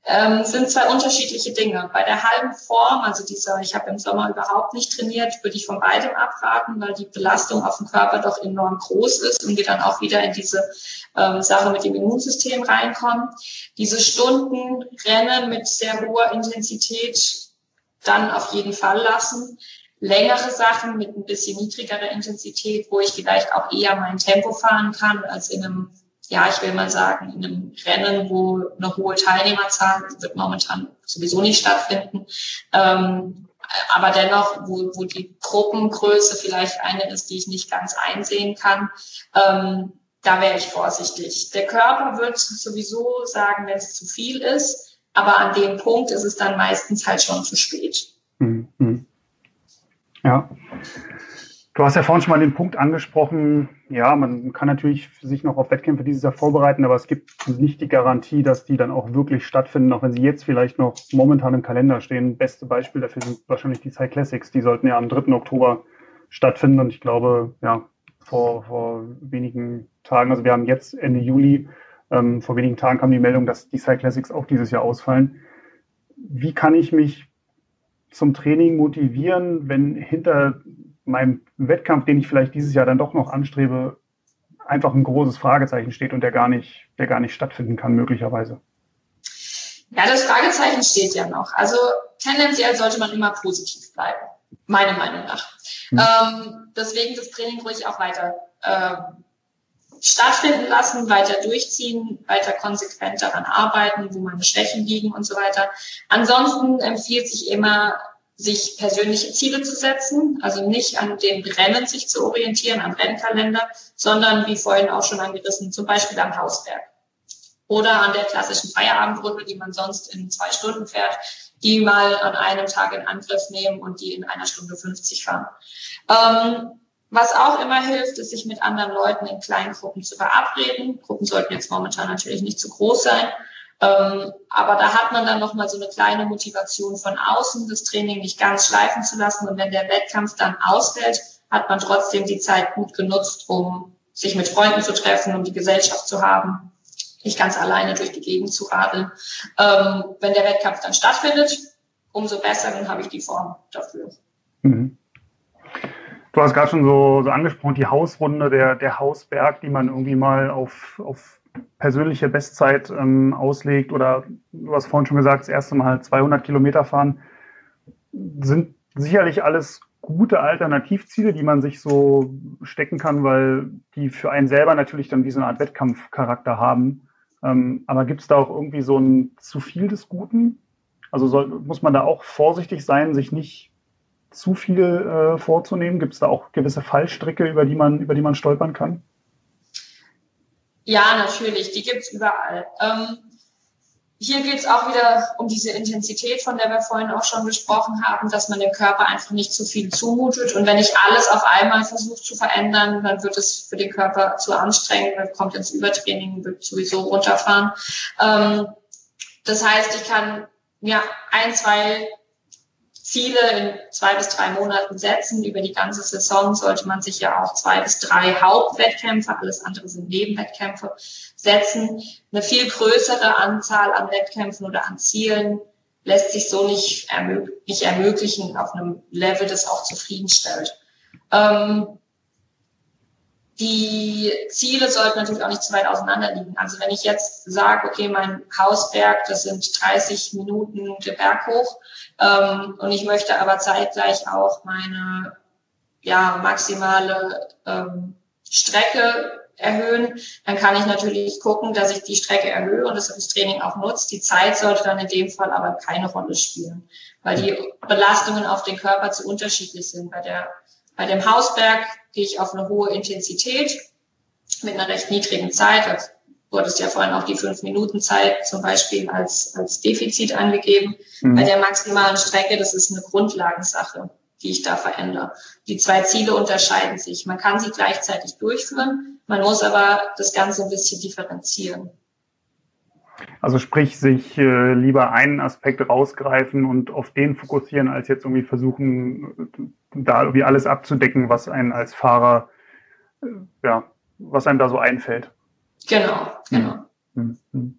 ähm, sind zwei unterschiedliche Dinge. Bei der halben Form, also dieser, ich habe im Sommer überhaupt nicht trainiert, würde ich von beidem abraten, weil die Belastung auf dem Körper doch enorm groß ist und wir dann auch wieder in diese ähm, Sache mit dem Immunsystem reinkommen. Diese Stunden Rennen mit sehr hoher Intensität dann auf jeden Fall lassen. Längere Sachen mit ein bisschen niedrigerer Intensität, wo ich vielleicht auch eher mein Tempo fahren kann als in einem ja, ich will mal sagen, in einem Rennen, wo eine hohe Teilnehmerzahl wird momentan sowieso nicht stattfinden. Ähm, aber dennoch, wo, wo die Gruppengröße vielleicht eine ist, die ich nicht ganz einsehen kann, ähm, da wäre ich vorsichtig. Der Körper wird sowieso sagen, wenn es zu viel ist, aber an dem Punkt ist es dann meistens halt schon zu spät. Mhm. Ja. Du hast ja vorhin schon mal den Punkt angesprochen, ja, man kann natürlich sich noch auf Wettkämpfe dieses Jahr vorbereiten, aber es gibt nicht die Garantie, dass die dann auch wirklich stattfinden, auch wenn sie jetzt vielleicht noch momentan im Kalender stehen. Beste Beispiel dafür sind wahrscheinlich die Cyclassics, die sollten ja am 3. Oktober stattfinden und ich glaube, ja, vor, vor wenigen Tagen, also wir haben jetzt Ende Juli, ähm, vor wenigen Tagen kam die Meldung, dass die Cyclassics auch dieses Jahr ausfallen. Wie kann ich mich zum Training motivieren, wenn hinter meinem Wettkampf, den ich vielleicht dieses Jahr dann doch noch anstrebe, einfach ein großes Fragezeichen steht und der gar nicht, der gar nicht stattfinden kann, möglicherweise. Ja, das Fragezeichen steht ja noch. Also tendenziell sollte man immer positiv bleiben, meiner Meinung nach. Hm. Ähm, deswegen das Training ruhig auch weiter äh, stattfinden lassen, weiter durchziehen, weiter konsequent daran arbeiten, wo meine Schwächen liegen und so weiter. Ansonsten empfiehlt sich immer sich persönliche Ziele zu setzen, also nicht an den Rennen sich zu orientieren, am Rennkalender, sondern wie vorhin auch schon angerissen, zum Beispiel am Hausberg oder an der klassischen Feierabendrunde, die man sonst in zwei Stunden fährt, die mal an einem Tag in Angriff nehmen und die in einer Stunde 50 fahren. Ähm, was auch immer hilft, ist, sich mit anderen Leuten in kleinen Gruppen zu verabreden. Gruppen sollten jetzt momentan natürlich nicht zu groß sein, ähm, aber da hat man dann nochmal so eine kleine Motivation von außen, das Training nicht ganz schleifen zu lassen. Und wenn der Wettkampf dann ausfällt, hat man trotzdem die Zeit gut genutzt, um sich mit Freunden zu treffen, um die Gesellschaft zu haben, nicht ganz alleine durch die Gegend zu radeln. Ähm, wenn der Wettkampf dann stattfindet, umso besser, dann habe ich die Form dafür. Mhm. Du hast gerade schon so, so angesprochen, die Hausrunde, der, der Hausberg, die man irgendwie mal auf, auf persönliche Bestzeit ähm, auslegt oder du hast vorhin schon gesagt, das erste Mal 200 Kilometer fahren, sind sicherlich alles gute Alternativziele, die man sich so stecken kann, weil die für einen selber natürlich dann wie so eine Art Wettkampfcharakter haben. Ähm, aber gibt es da auch irgendwie so ein zu viel des Guten? Also soll, muss man da auch vorsichtig sein, sich nicht zu viel äh, vorzunehmen? Gibt es da auch gewisse Fallstricke, über die man, über die man stolpern kann? Ja, natürlich, die gibt's überall. Ähm, hier geht's auch wieder um diese Intensität, von der wir vorhin auch schon gesprochen haben, dass man dem Körper einfach nicht zu viel zumutet. Und wenn ich alles auf einmal versuche zu verändern, dann wird es für den Körper zu anstrengend, man kommt ins Übertraining, wird sowieso runterfahren. Ähm, das heißt, ich kann mir ein, zwei Ziele in zwei bis drei Monaten setzen. Über die ganze Saison sollte man sich ja auch zwei bis drei Hauptwettkämpfe, alles andere sind Nebenwettkämpfe, setzen. Eine viel größere Anzahl an Wettkämpfen oder an Zielen lässt sich so nicht, ermög nicht ermöglichen auf einem Level, das auch zufriedenstellt. Ähm, die Ziele sollten natürlich auch nicht zu weit auseinander liegen. Also wenn ich jetzt sage, okay, mein Hausberg, das sind 30 Minuten der Berg hoch, ähm, und ich möchte aber zeitgleich auch meine ja, maximale ähm, Strecke erhöhen, dann kann ich natürlich gucken, dass ich die Strecke erhöhe und das das Training auch nutzt. Die Zeit sollte dann in dem Fall aber keine Rolle spielen, weil die Belastungen auf den Körper zu unterschiedlich sind. Bei der bei dem Hausberg gehe ich auf eine hohe Intensität mit einer recht niedrigen Zeit. Du hattest ja vorhin auch die fünf Minuten Zeit zum Beispiel als, als Defizit angegeben. Mhm. Bei der maximalen Strecke, das ist eine Grundlagensache, die ich da verändere. Die zwei Ziele unterscheiden sich. Man kann sie gleichzeitig durchführen, man muss aber das Ganze ein bisschen differenzieren. Also sprich, sich äh, lieber einen Aspekt rausgreifen und auf den fokussieren, als jetzt irgendwie versuchen, da irgendwie alles abzudecken, was einen als Fahrer, äh, ja, was einem da so einfällt. Genau, genau. Mhm. Mhm.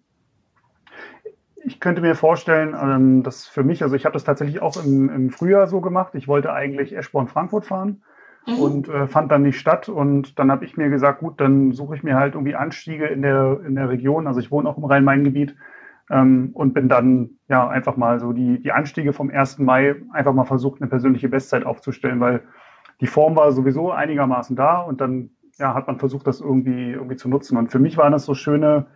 Ich könnte mir vorstellen, ähm, dass für mich, also ich habe das tatsächlich auch im, im Frühjahr so gemacht. Ich wollte eigentlich Eschborn-Frankfurt fahren mhm. und äh, fand dann nicht statt. Und dann habe ich mir gesagt, gut, dann suche ich mir halt irgendwie Anstiege in der, in der Region. Also ich wohne auch im Rhein-Main-Gebiet ähm, und bin dann ja einfach mal so die, die Anstiege vom 1. Mai einfach mal versucht, eine persönliche Bestzeit aufzustellen, weil die Form war sowieso einigermaßen da und dann ja, hat man versucht, das irgendwie, irgendwie zu nutzen. Und für mich waren das so schöne,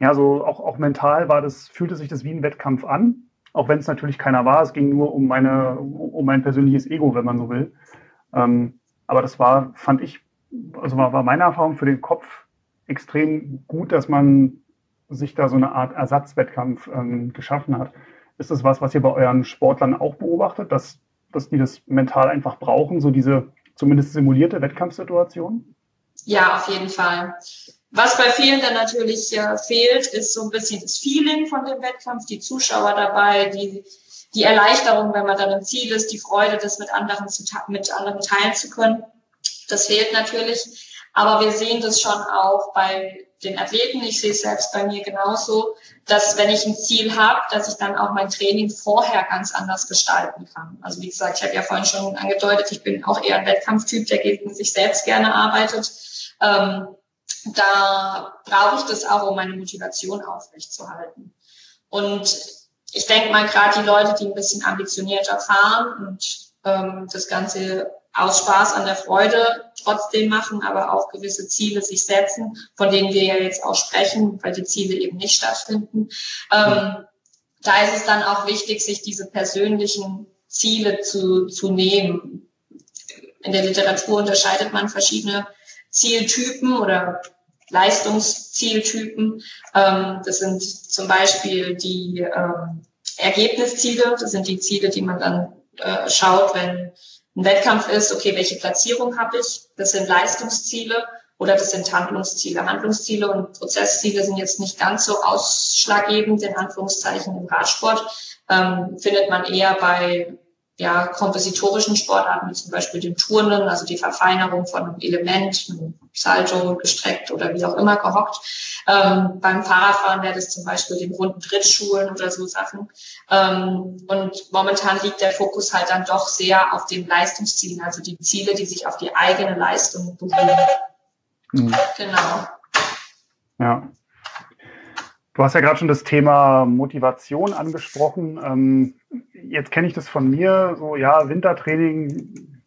ja, so auch, auch mental war das, fühlte sich das wie ein Wettkampf an, auch wenn es natürlich keiner war. Es ging nur um meine, um mein persönliches Ego, wenn man so will. Ähm, aber das war, fand ich, also war, war meine Erfahrung für den Kopf extrem gut, dass man sich da so eine Art Ersatzwettkampf ähm, geschaffen hat. Ist das was, was ihr bei euren Sportlern auch beobachtet, dass, dass die das mental einfach brauchen, so diese zumindest simulierte Wettkampfsituation? Ja, auf jeden Fall. Was bei vielen dann natürlich äh, fehlt, ist so ein bisschen das Feeling von dem Wettkampf, die Zuschauer dabei, die, die Erleichterung, wenn man dann im Ziel ist, die Freude, das mit anderen, zu, mit anderen teilen zu können. Das fehlt natürlich. Aber wir sehen das schon auch bei den Athleten. Ich sehe es selbst bei mir genauso, dass wenn ich ein Ziel habe, dass ich dann auch mein Training vorher ganz anders gestalten kann. Also wie gesagt, ich habe ja vorhin schon angedeutet, ich bin auch eher ein Wettkampftyp, der gegen sich selbst gerne arbeitet. Ähm, da brauche ich das auch, um meine Motivation aufrechtzuerhalten. Und ich denke mal, gerade die Leute, die ein bisschen ambitionierter fahren und ähm, das Ganze aus Spaß an der Freude trotzdem machen, aber auch gewisse Ziele sich setzen, von denen wir ja jetzt auch sprechen, weil die Ziele eben nicht stattfinden. Ähm, da ist es dann auch wichtig, sich diese persönlichen Ziele zu, zu nehmen. In der Literatur unterscheidet man verschiedene Zieltypen oder Leistungszieltypen. Ähm, das sind zum Beispiel die ähm, Ergebnisziele. Das sind die Ziele, die man dann äh, schaut, wenn ein Wettkampf ist, okay, welche Platzierung habe ich? Das sind Leistungsziele oder das sind Handlungsziele. Handlungsziele und Prozessziele sind jetzt nicht ganz so ausschlaggebend, in Anführungszeichen im Radsport. Ähm, findet man eher bei ja, kompositorischen Sportarten, wie zum Beispiel dem Turnen, also die Verfeinerung von einem Element, einem Salto gestreckt oder wie auch immer gehockt. Ähm, beim Fahrradfahren wäre das zum Beispiel den runden Trittschulen oder so Sachen. Ähm, und momentan liegt der Fokus halt dann doch sehr auf den Leistungszielen, also die Ziele, die sich auf die eigene Leistung beruhen. Mhm. Genau. Ja. Du hast ja gerade schon das Thema Motivation angesprochen. Ähm, jetzt kenne ich das von mir, so ja, Wintertraining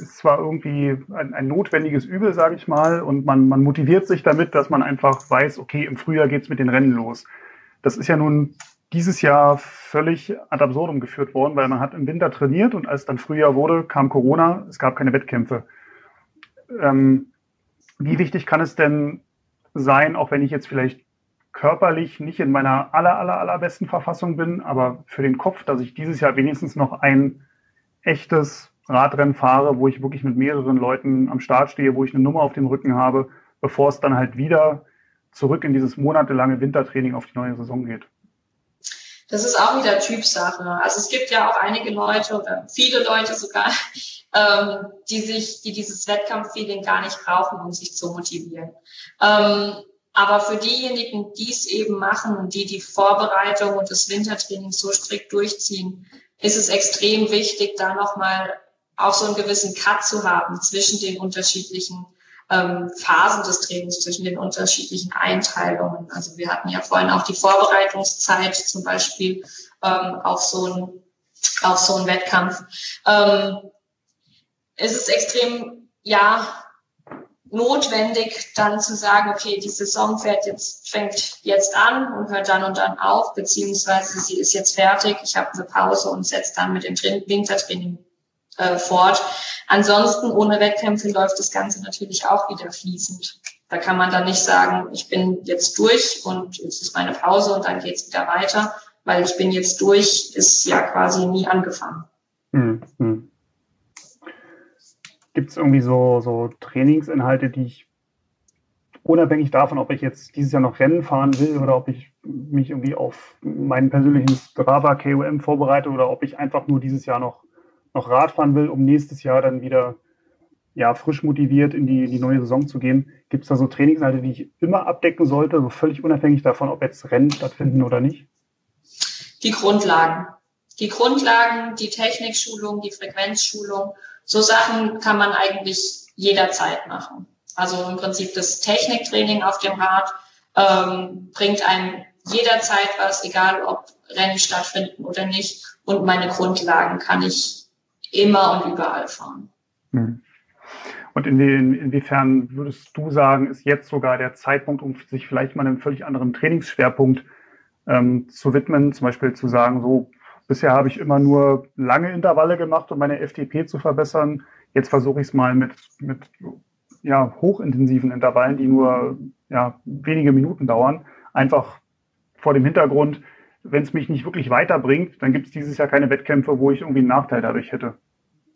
ist zwar irgendwie ein, ein notwendiges Übel, sage ich mal, und man, man motiviert sich damit, dass man einfach weiß, okay, im Frühjahr geht's mit den Rennen los. Das ist ja nun dieses Jahr völlig ad absurdum geführt worden, weil man hat im Winter trainiert und als dann Frühjahr wurde, kam Corona, es gab keine Wettkämpfe. Ähm, wie wichtig kann es denn sein, auch wenn ich jetzt vielleicht körperlich nicht in meiner aller, aller, allerbesten Verfassung bin, aber für den Kopf, dass ich dieses Jahr wenigstens noch ein echtes Radrennen fahre, wo ich wirklich mit mehreren Leuten am Start stehe, wo ich eine Nummer auf dem Rücken habe, bevor es dann halt wieder zurück in dieses monatelange Wintertraining auf die neue Saison geht. Das ist auch wieder Typsache. Also es gibt ja auch einige Leute oder viele Leute sogar, [LAUGHS] ähm, die sich, die dieses Wettkampffeeling gar nicht brauchen, um sich zu motivieren. Ähm, aber für diejenigen, die es eben machen und die die Vorbereitung und das Wintertraining so strikt durchziehen, ist es extrem wichtig, da nochmal auch so einen gewissen Cut zu haben zwischen den unterschiedlichen ähm, Phasen des Trainings, zwischen den unterschiedlichen Einteilungen. Also wir hatten ja vorhin auch die Vorbereitungszeit zum Beispiel ähm, auf so ein auf so einen Wettkampf. Ähm, es ist extrem, ja, notwendig, dann zu sagen, okay, die Saison fährt jetzt, fängt jetzt an und hört dann und dann auf, beziehungsweise sie ist jetzt fertig, ich habe eine Pause und setze dann mit dem Wintertraining äh, fort. Ansonsten ohne Wettkämpfe läuft das Ganze natürlich auch wieder fließend. Da kann man dann nicht sagen, ich bin jetzt durch und jetzt ist meine Pause und dann geht's wieder weiter, weil ich bin jetzt durch, ist ja quasi nie angefangen. Hm, hm. Gibt es irgendwie so, so Trainingsinhalte, die ich unabhängig davon, ob ich jetzt dieses Jahr noch Rennen fahren will oder ob ich mich irgendwie auf meinen persönlichen Strava KOM vorbereite oder ob ich einfach nur dieses Jahr noch, noch Radfahren will, um nächstes Jahr dann wieder ja, frisch motiviert in die, die neue Saison zu gehen. Gibt es da so Trainingsinhalte, die ich immer abdecken sollte, so völlig unabhängig davon, ob jetzt Rennen stattfinden oder nicht? Die Grundlagen. Die Grundlagen, die Technikschulung, die Frequenzschulung so Sachen kann man eigentlich jederzeit machen. Also im Prinzip das Techniktraining auf dem Rad ähm, bringt einem jederzeit was, egal ob Rennen stattfinden oder nicht. Und meine Grundlagen kann ich immer und überall fahren. Hm. Und in inwiefern würdest du sagen, ist jetzt sogar der Zeitpunkt, um sich vielleicht mal einem völlig anderen Trainingsschwerpunkt ähm, zu widmen, zum Beispiel zu sagen, so Bisher habe ich immer nur lange Intervalle gemacht, um meine FTP zu verbessern. Jetzt versuche ich es mal mit, mit ja, hochintensiven Intervallen, die nur ja, wenige Minuten dauern. Einfach vor dem Hintergrund, wenn es mich nicht wirklich weiterbringt, dann gibt es dieses Jahr keine Wettkämpfe, wo ich irgendwie einen Nachteil dadurch hätte.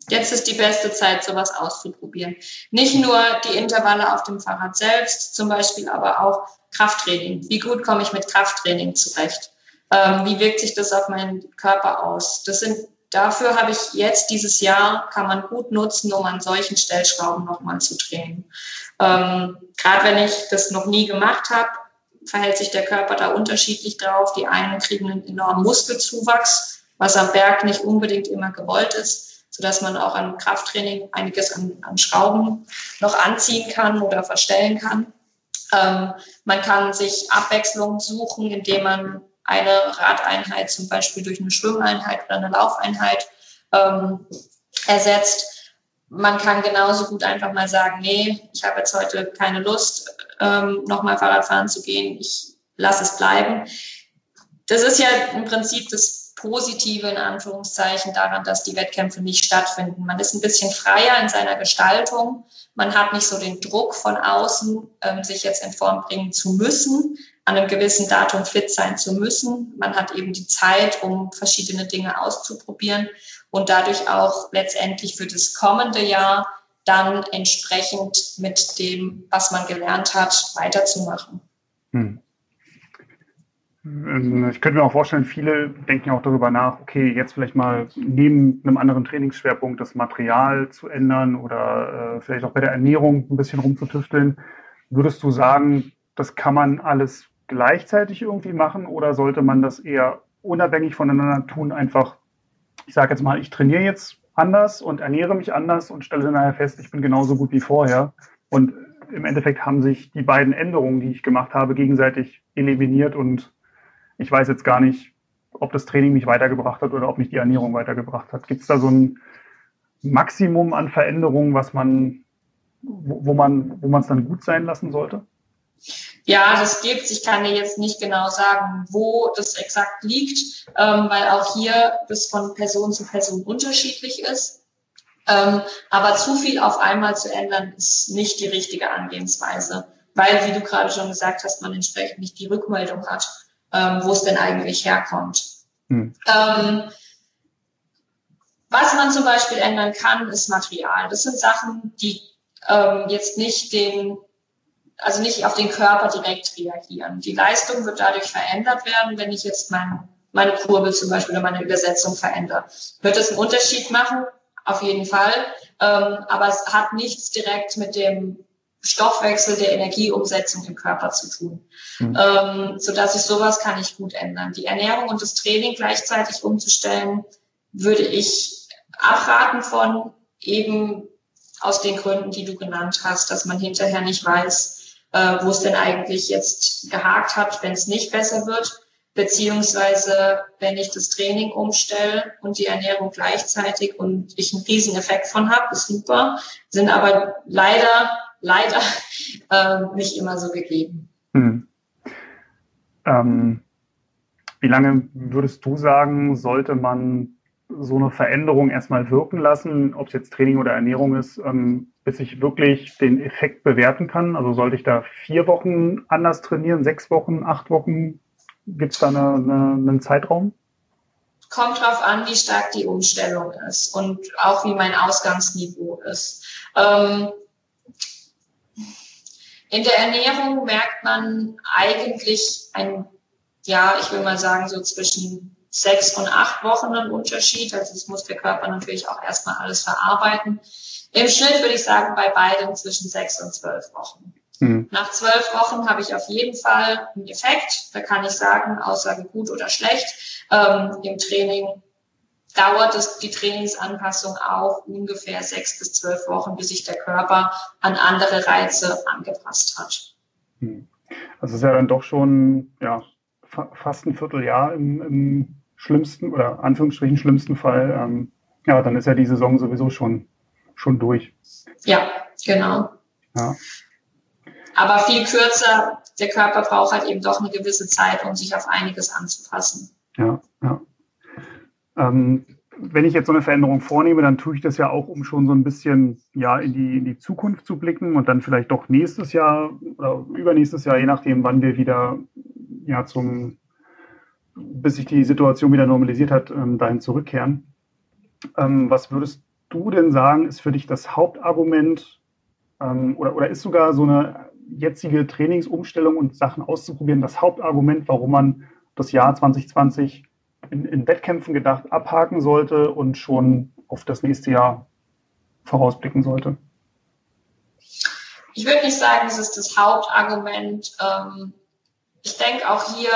Jetzt ist die beste Zeit, sowas auszuprobieren. Nicht nur die Intervalle auf dem Fahrrad selbst, zum Beispiel, aber auch Krafttraining. Wie gut komme ich mit Krafttraining zurecht? Ähm, wie wirkt sich das auf meinen Körper aus? Das sind, dafür habe ich jetzt dieses Jahr, kann man gut nutzen, um an solchen Stellschrauben nochmal zu drehen. Ähm, Gerade wenn ich das noch nie gemacht habe, verhält sich der Körper da unterschiedlich drauf. Die einen kriegen einen enormen Muskelzuwachs, was am Berg nicht unbedingt immer gewollt ist, sodass man auch an Krafttraining einiges an, an Schrauben noch anziehen kann oder verstellen kann. Ähm, man kann sich Abwechslung suchen, indem man eine Radeinheit zum Beispiel durch eine Schwimmeinheit oder eine Laufeinheit ähm, ersetzt. Man kann genauso gut einfach mal sagen, nee, ich habe jetzt heute keine Lust, ähm, nochmal Fahrrad fahren zu gehen, ich lasse es bleiben. Das ist ja im Prinzip das Positive in Anführungszeichen daran, dass die Wettkämpfe nicht stattfinden. Man ist ein bisschen freier in seiner Gestaltung. Man hat nicht so den Druck von außen, ähm, sich jetzt in Form bringen zu müssen, an einem gewissen Datum fit sein zu müssen. Man hat eben die Zeit, um verschiedene Dinge auszuprobieren und dadurch auch letztendlich für das kommende Jahr dann entsprechend mit dem, was man gelernt hat, weiterzumachen. Hm. Ähm, ich könnte mir auch vorstellen, viele denken auch darüber nach, okay, jetzt vielleicht mal neben einem anderen Trainingsschwerpunkt das Material zu ändern oder äh, vielleicht auch bei der Ernährung ein bisschen rumzutüfteln. Würdest du sagen, das kann man alles gleichzeitig irgendwie machen oder sollte man das eher unabhängig voneinander tun? Einfach, ich sage jetzt mal, ich trainiere jetzt anders und ernähre mich anders und stelle nachher fest, ich bin genauso gut wie vorher. Und im Endeffekt haben sich die beiden Änderungen, die ich gemacht habe, gegenseitig eliminiert und ich weiß jetzt gar nicht, ob das Training mich weitergebracht hat oder ob mich die Ernährung weitergebracht hat. Gibt es da so ein Maximum an Veränderungen, was man, wo, wo man, wo man es dann gut sein lassen sollte? Ja, das gibt Ich kann dir jetzt nicht genau sagen, wo das exakt liegt, ähm, weil auch hier das von Person zu Person unterschiedlich ist. Ähm, aber zu viel auf einmal zu ändern, ist nicht die richtige Angehensweise, weil, wie du gerade schon gesagt hast, man entsprechend nicht die Rückmeldung hat ähm, wo es denn eigentlich herkommt. Hm. Ähm, was man zum Beispiel ändern kann, ist Material. Das sind Sachen, die ähm, jetzt nicht den, also nicht auf den Körper direkt reagieren. Die Leistung wird dadurch verändert werden, wenn ich jetzt mein, meine Kurbel zum Beispiel oder meine Übersetzung verändere. Wird es einen Unterschied machen? Auf jeden Fall. Ähm, aber es hat nichts direkt mit dem Stoffwechsel der Energieumsetzung im Körper zu tun. Mhm. Ähm, so dass ich sowas kann ich gut ändern. Die Ernährung und das Training gleichzeitig umzustellen, würde ich abraten von eben aus den Gründen, die du genannt hast, dass man hinterher nicht weiß, äh, wo es denn eigentlich jetzt gehakt hat, wenn es nicht besser wird. Beziehungsweise, wenn ich das Training umstelle und die Ernährung gleichzeitig und ich einen riesen Effekt von habe, ist super, sind aber leider leider [LAUGHS] äh, nicht immer so gegeben. Hm. Ähm, wie lange würdest du sagen, sollte man so eine Veränderung erstmal wirken lassen, ob es jetzt Training oder Ernährung ist, ähm, bis ich wirklich den Effekt bewerten kann? Also sollte ich da vier Wochen anders trainieren, sechs Wochen, acht Wochen? Gibt es da eine, eine, einen Zeitraum? Kommt drauf an, wie stark die Umstellung ist und auch wie mein Ausgangsniveau ist. Ähm, in der Ernährung merkt man eigentlich ein, ja, ich will mal sagen, so zwischen sechs und acht Wochen einen Unterschied. Also das muss der Körper natürlich auch erstmal alles verarbeiten. Im Schnitt würde ich sagen, bei beiden zwischen sechs und zwölf Wochen. Mhm. Nach zwölf Wochen habe ich auf jeden Fall einen Effekt. Da kann ich sagen, Aussage gut oder schlecht. Ähm, Im Training dauert es die Trainingsanpassung auch ungefähr sechs bis zwölf Wochen, bis sich der Körper an andere Reize angepasst hat. Hm. Also es ist ja dann doch schon ja, fa fast ein Vierteljahr im, im schlimmsten oder Anführungsstrichen schlimmsten Fall. Ähm, ja, dann ist ja die Saison sowieso schon, schon durch. Ja, genau. Ja. Aber viel kürzer, der Körper braucht halt eben doch eine gewisse Zeit, um sich auf einiges anzupassen. Ja, ja. Ähm, wenn ich jetzt so eine Veränderung vornehme, dann tue ich das ja auch, um schon so ein bisschen ja, in, die, in die Zukunft zu blicken und dann vielleicht doch nächstes Jahr oder übernächstes Jahr, je nachdem, wann wir wieder ja, zum, bis sich die Situation wieder normalisiert hat, ähm, dahin zurückkehren. Ähm, was würdest du denn sagen, ist für dich das Hauptargument ähm, oder, oder ist sogar so eine jetzige Trainingsumstellung und Sachen auszuprobieren das Hauptargument, warum man das Jahr 2020 in, in Wettkämpfen gedacht abhaken sollte und schon auf das nächste Jahr vorausblicken sollte? Ich würde nicht sagen, es ist das Hauptargument. Ich denke auch hier,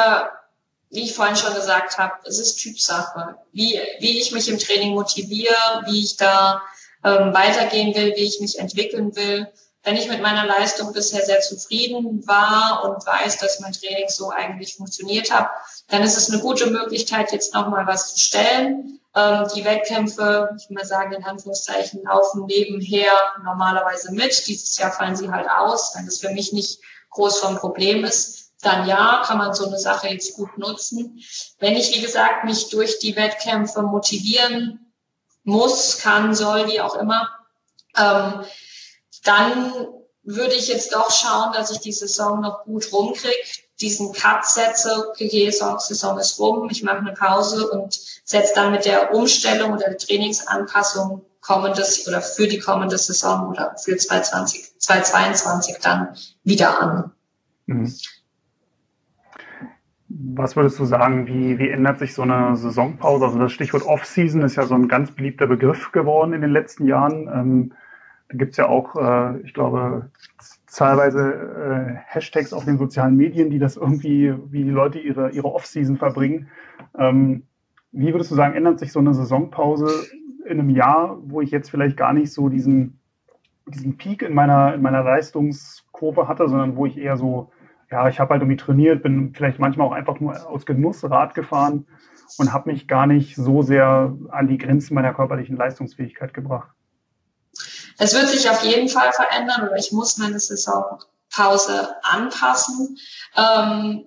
wie ich vorhin schon gesagt habe, es ist Typsache. Wie, wie ich mich im Training motiviere, wie ich da ähm, weitergehen will, wie ich mich entwickeln will wenn ich mit meiner Leistung bisher sehr zufrieden war und weiß, dass mein Training so eigentlich funktioniert hat, dann ist es eine gute Möglichkeit, jetzt nochmal was zu stellen. Ähm, die Wettkämpfe, ich mal sagen, in Anführungszeichen, laufen nebenher normalerweise mit. Dieses Jahr fallen sie halt aus, wenn das für mich nicht groß vom Problem ist. Dann ja, kann man so eine Sache jetzt gut nutzen. Wenn ich, wie gesagt, mich durch die Wettkämpfe motivieren muss, kann, soll, wie auch immer, ähm, dann würde ich jetzt doch schauen, dass ich die Saison noch gut rumkriege, diesen Cut setze, okay, die Saison ist rum, ich mache eine Pause und setze dann mit der Umstellung oder der Trainingsanpassung kommendes oder für die kommende Saison oder für 2020, 2022 dann wieder an. Mhm. Was würdest du sagen, wie, wie ändert sich so eine Saisonpause? Also das Stichwort Off-Season ist ja so ein ganz beliebter Begriff geworden in den letzten Jahren. Ähm, da gibt es ja auch, äh, ich glaube, zahlweise äh, Hashtags auf den sozialen Medien, die das irgendwie, wie die Leute ihre, ihre Off-Season verbringen. Ähm, wie würdest du sagen, ändert sich so eine Saisonpause in einem Jahr, wo ich jetzt vielleicht gar nicht so diesen, diesen Peak in meiner, in meiner Leistungskurve hatte, sondern wo ich eher so ja, ich habe halt irgendwie trainiert, bin vielleicht manchmal auch einfach nur aus Genuss Rad gefahren und habe mich gar nicht so sehr an die Grenzen meiner körperlichen Leistungsfähigkeit gebracht. Es wird sich auf jeden Fall verändern oder ich muss meine Saisonpause anpassen. Ähm,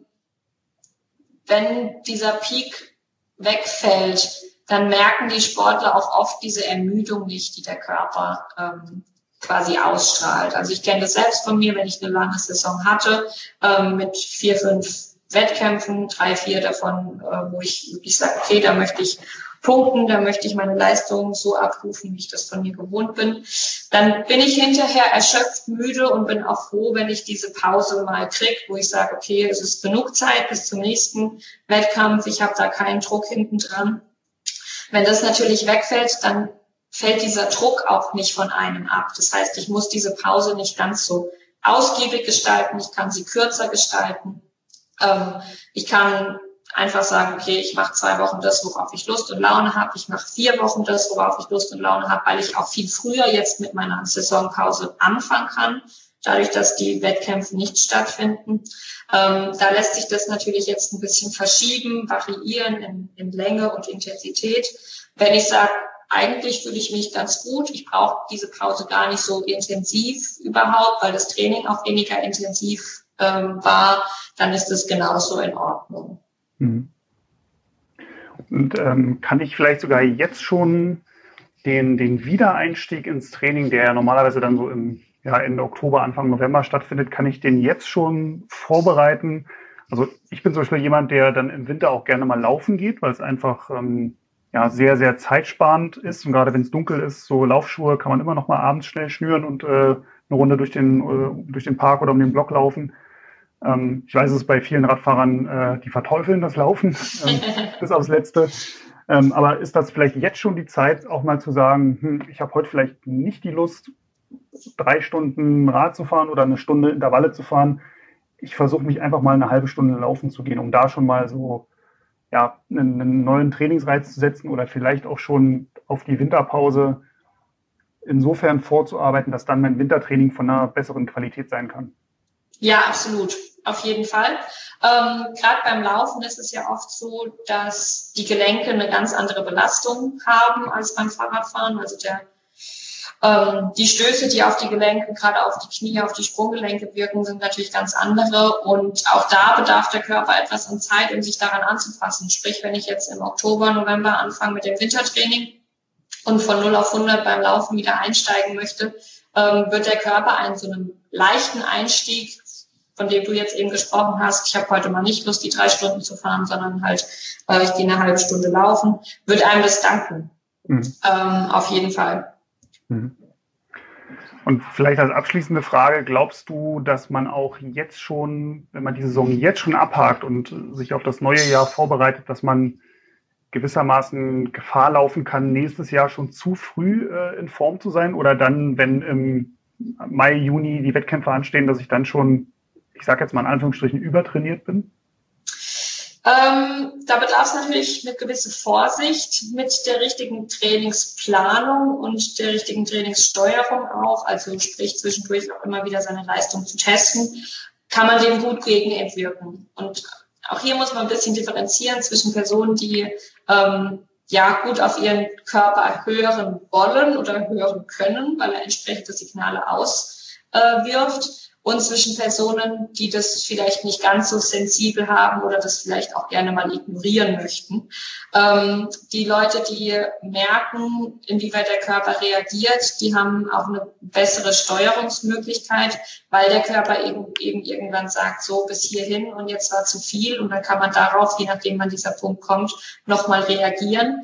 wenn dieser Peak wegfällt, dann merken die Sportler auch oft diese Ermüdung nicht, die der Körper ähm, quasi ausstrahlt. Also ich kenne das selbst von mir, wenn ich eine lange Saison hatte, ähm, mit vier, fünf Wettkämpfen, drei, vier davon, äh, wo ich wirklich sage, okay, da möchte ich punkten, da möchte ich meine Leistung so abrufen, wie ich das von mir gewohnt bin. Dann bin ich hinterher erschöpft, müde und bin auch froh, wenn ich diese Pause mal kriege, wo ich sage, okay, es ist genug Zeit bis zum nächsten Wettkampf, ich habe da keinen Druck hinten dran. Wenn das natürlich wegfällt, dann fällt dieser Druck auch nicht von einem ab. Das heißt, ich muss diese Pause nicht ganz so ausgiebig gestalten, ich kann sie kürzer gestalten. Ähm, ich kann einfach sagen, okay, ich mache zwei Wochen das, worauf ich Lust und Laune habe. Ich mache vier Wochen das, worauf ich Lust und Laune habe, weil ich auch viel früher jetzt mit meiner Saisonpause anfangen kann, dadurch, dass die Wettkämpfe nicht stattfinden. Ähm, da lässt sich das natürlich jetzt ein bisschen verschieben, variieren in, in Länge und Intensität. Wenn ich sage, eigentlich fühle ich mich ganz gut. Ich brauche diese Pause gar nicht so intensiv überhaupt, weil das Training auch weniger intensiv ähm, war. Dann ist es genauso in Ordnung. Mhm. Und ähm, kann ich vielleicht sogar jetzt schon den, den Wiedereinstieg ins Training, der normalerweise dann so im ja, Ende Oktober, Anfang November stattfindet, kann ich den jetzt schon vorbereiten? Also ich bin zum Beispiel jemand, der dann im Winter auch gerne mal laufen geht, weil es einfach ähm, ja, sehr, sehr zeitsparend ist. Und gerade wenn es dunkel ist, so Laufschuhe kann man immer noch mal abends schnell schnüren und äh, eine Runde durch den, äh, durch den Park oder um den Block laufen. Ähm, ich weiß es bei vielen Radfahrern, äh, die verteufeln das Laufen [LAUGHS] ähm, bis aufs Letzte. Ähm, aber ist das vielleicht jetzt schon die Zeit, auch mal zu sagen, hm, ich habe heute vielleicht nicht die Lust, drei Stunden Rad zu fahren oder eine Stunde Intervalle zu fahren. Ich versuche mich einfach mal eine halbe Stunde laufen zu gehen, um da schon mal so ja, einen, neuen Trainingsreiz zu setzen oder vielleicht auch schon auf die Winterpause insofern vorzuarbeiten, dass dann mein Wintertraining von einer besseren Qualität sein kann. Ja, absolut. Auf jeden Fall. Ähm, Gerade beim Laufen ist es ja oft so, dass die Gelenke eine ganz andere Belastung haben als beim Fahrradfahren. Also der ähm, die Stöße, die auf die Gelenke, gerade auf die Knie, auf die Sprunggelenke wirken, sind natürlich ganz andere. Und auch da bedarf der Körper etwas an Zeit, um sich daran anzupassen. Sprich, wenn ich jetzt im Oktober, November anfange mit dem Wintertraining und von 0 auf 100 beim Laufen wieder einsteigen möchte, ähm, wird der Körper einen so einen leichten Einstieg von dem du jetzt eben gesprochen hast, ich habe heute mal nicht Lust, die drei Stunden zu fahren, sondern halt, äh, ich gehe eine halbe Stunde laufen, wird einem das danken. Mhm. Ähm, auf jeden Fall. Mhm. Und vielleicht als abschließende Frage, glaubst du, dass man auch jetzt schon, wenn man die Saison jetzt schon abhakt und sich auf das neue Jahr vorbereitet, dass man gewissermaßen Gefahr laufen kann, nächstes Jahr schon zu früh äh, in Form zu sein? Oder dann, wenn im Mai, Juni die Wettkämpfe anstehen, dass ich dann schon, ich sage jetzt mal in Anführungsstrichen, übertrainiert bin? Ähm, da bedarf es natürlich eine gewisse Vorsicht mit der richtigen Trainingsplanung und der richtigen Trainingssteuerung auch, also sprich zwischendurch auch immer wieder seine Leistung zu testen, kann man dem gut gegen entwirken. Und auch hier muss man ein bisschen differenzieren zwischen Personen, die ähm, ja gut auf ihren Körper hören wollen oder hören können, weil er entsprechende Signale auswirft und zwischen Personen, die das vielleicht nicht ganz so sensibel haben oder das vielleicht auch gerne mal ignorieren möchten. Ähm, die Leute, die merken, inwieweit der Körper reagiert, die haben auch eine bessere Steuerungsmöglichkeit, weil der Körper eben, eben irgendwann sagt, so bis hierhin und jetzt war zu viel und dann kann man darauf, je nachdem wann dieser Punkt kommt, nochmal reagieren.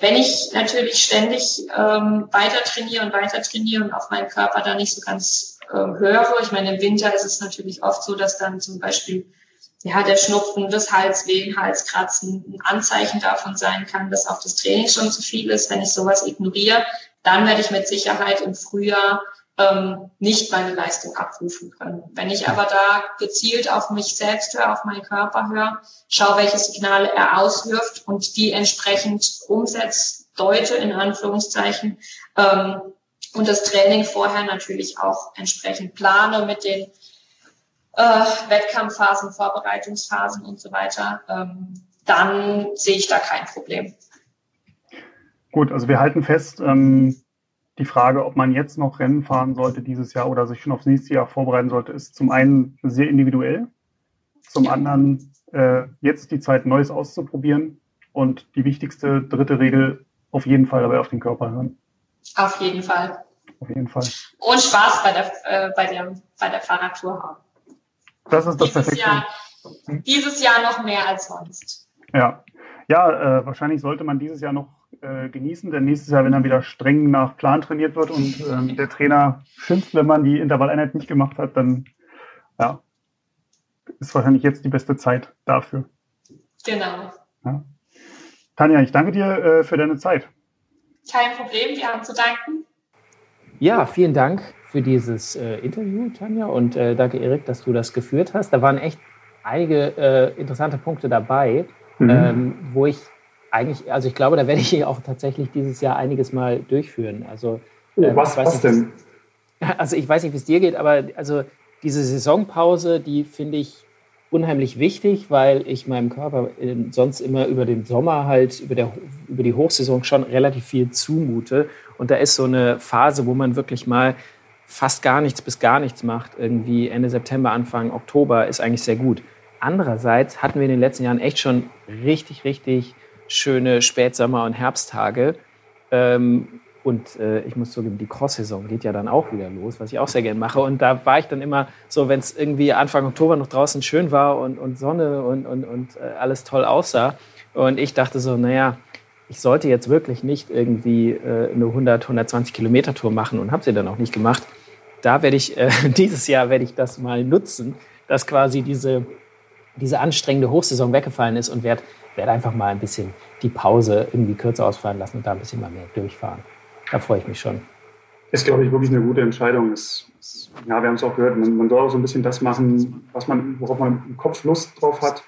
Wenn ich natürlich ständig ähm, weiter trainiere und weiter trainiere und auf meinen Körper da nicht so ganz äh, höre. Ich meine, im Winter ist es natürlich oft so, dass dann zum Beispiel ja, der Schnupfen, das Halswehen, Halskratzen ein Anzeichen davon sein kann, dass auch das Training schon zu viel ist. Wenn ich sowas ignoriere, dann werde ich mit Sicherheit im Frühjahr ähm, nicht meine Leistung abrufen können. Wenn ich aber da gezielt auf mich selbst höre, auf meinen Körper höre, schaue, welche Signale er auswirft und die entsprechend umsetzt, deute in Anführungszeichen ähm, und das Training vorher natürlich auch entsprechend plane mit den äh, Wettkampfphasen, Vorbereitungsphasen und so weiter, ähm, dann sehe ich da kein Problem. Gut, also wir halten fest, ähm, die Frage, ob man jetzt noch Rennen fahren sollte dieses Jahr oder sich schon aufs nächste Jahr vorbereiten sollte, ist zum einen sehr individuell, zum anderen äh, jetzt die Zeit, Neues auszuprobieren und die wichtigste dritte Regel, auf jeden Fall dabei auf den Körper hören. Auf jeden Fall. Auf jeden Fall. Und Spaß bei der, äh, bei der, bei der Fahrradtour haben. Das ist das dieses Perfekte. Jahr, dieses Jahr noch mehr als sonst. Ja, ja äh, wahrscheinlich sollte man dieses Jahr noch äh, genießen, denn nächstes Jahr, wenn dann wieder streng nach Plan trainiert wird und ähm, der Trainer schimpft, wenn man die Intervalleinheit nicht gemacht hat, dann ja, ist wahrscheinlich jetzt die beste Zeit dafür. Genau. Ja. Tanja, ich danke dir äh, für deine Zeit. Kein Problem, wir haben zu danken. Ja, vielen Dank für dieses äh, Interview, Tanja, und äh, danke, Erik, dass du das geführt hast. Da waren echt einige äh, interessante Punkte dabei, mhm. ähm, wo ich eigentlich, also ich glaube, da werde ich auch tatsächlich dieses Jahr einiges mal durchführen. Also, oh, was, was nicht, denn? [LAUGHS] Also ich weiß nicht, wie es dir geht, aber also diese Saisonpause, die finde ich unheimlich wichtig, weil ich meinem Körper sonst immer über den Sommer halt, über, der, über die Hochsaison schon relativ viel zumute. Und da ist so eine Phase, wo man wirklich mal fast gar nichts bis gar nichts macht, irgendwie Ende September, Anfang Oktober, ist eigentlich sehr gut. Andererseits hatten wir in den letzten Jahren echt schon richtig, richtig schöne Spätsommer- und Herbsttage. Ähm, und äh, ich muss zugeben, die Cross-Saison geht ja dann auch wieder los, was ich auch sehr gerne mache. Und da war ich dann immer so, wenn es irgendwie Anfang Oktober noch draußen schön war und, und Sonne und, und, und äh, alles toll aussah. Und ich dachte so, naja, ich sollte jetzt wirklich nicht irgendwie äh, eine 100, 120 Kilometer Tour machen und habe sie dann auch nicht gemacht. Da werde ich, äh, [LAUGHS] dieses Jahr werde ich das mal nutzen, dass quasi diese, diese anstrengende Hochsaison weggefallen ist und werde werd einfach mal ein bisschen die Pause irgendwie kürzer ausfallen lassen und da ein bisschen mal mehr durchfahren. Da freue ich mich schon. Ist, glaube ich, wirklich eine gute Entscheidung. Es, es, ja, wir haben es auch gehört, man, man, soll auch so ein bisschen das machen, was man, worauf man im Kopf Lust drauf hat.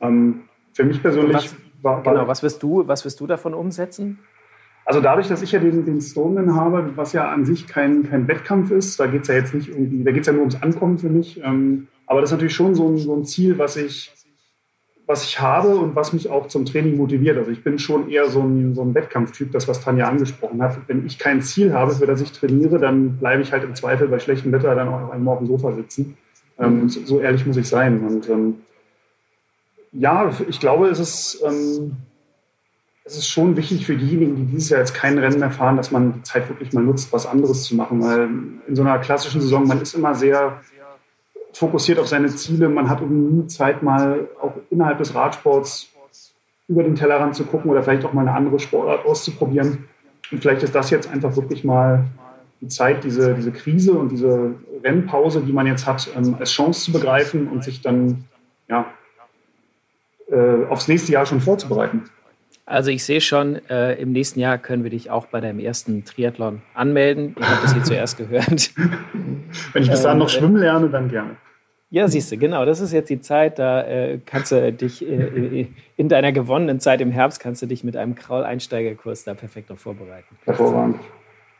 Ähm, für mich persönlich was, war, war, Genau, was wirst, du, was wirst du davon umsetzen? Also dadurch, dass ich ja den, den Stoneman habe, was ja an sich kein, kein Wettkampf ist, da geht es ja jetzt nicht irgendwie, da geht es ja nur ums Ankommen für mich. Ähm, aber das ist natürlich schon so ein, so ein Ziel, was ich, was ich habe und was mich auch zum Training motiviert. Also ich bin schon eher so ein, so ein Wettkampftyp, das, was Tanja angesprochen hat. Wenn ich kein Ziel habe, für das ich trainiere, dann bleibe ich halt im Zweifel bei schlechtem Wetter dann auch einmal auf dem Sofa sitzen. Ähm, so, so, ehrlich muss ich sein. Und ähm, ja, ich glaube, es ist, ähm, es ist schon wichtig für diejenigen, die dieses Jahr jetzt kein Rennen mehr fahren, dass man die Zeit wirklich mal nutzt, was anderes zu machen. Weil in so einer klassischen Saison, man ist immer sehr fokussiert auf seine Ziele. Man hat nie Zeit, mal auch innerhalb des Radsports über den Tellerrand zu gucken oder vielleicht auch mal eine andere Sportart auszuprobieren. Und vielleicht ist das jetzt einfach wirklich mal die Zeit, diese, diese Krise und diese Rennpause, die man jetzt hat, ähm, als Chance zu begreifen und sich dann ja, äh, aufs nächste Jahr schon vorzubereiten. Also ich sehe schon, äh, im nächsten Jahr können wir dich auch bei deinem ersten Triathlon anmelden. Ich habe das hier [LAUGHS] zuerst gehört. Wenn ich bis dahin noch ähm, schwimmen lerne, dann gerne. Ja, siehst du, genau. Das ist jetzt die Zeit, da äh, kannst du dich äh, in deiner gewonnenen Zeit im Herbst kannst du dich mit einem Kraul-Einsteigerkurs da perfekt noch vorbereiten. Hervorragend.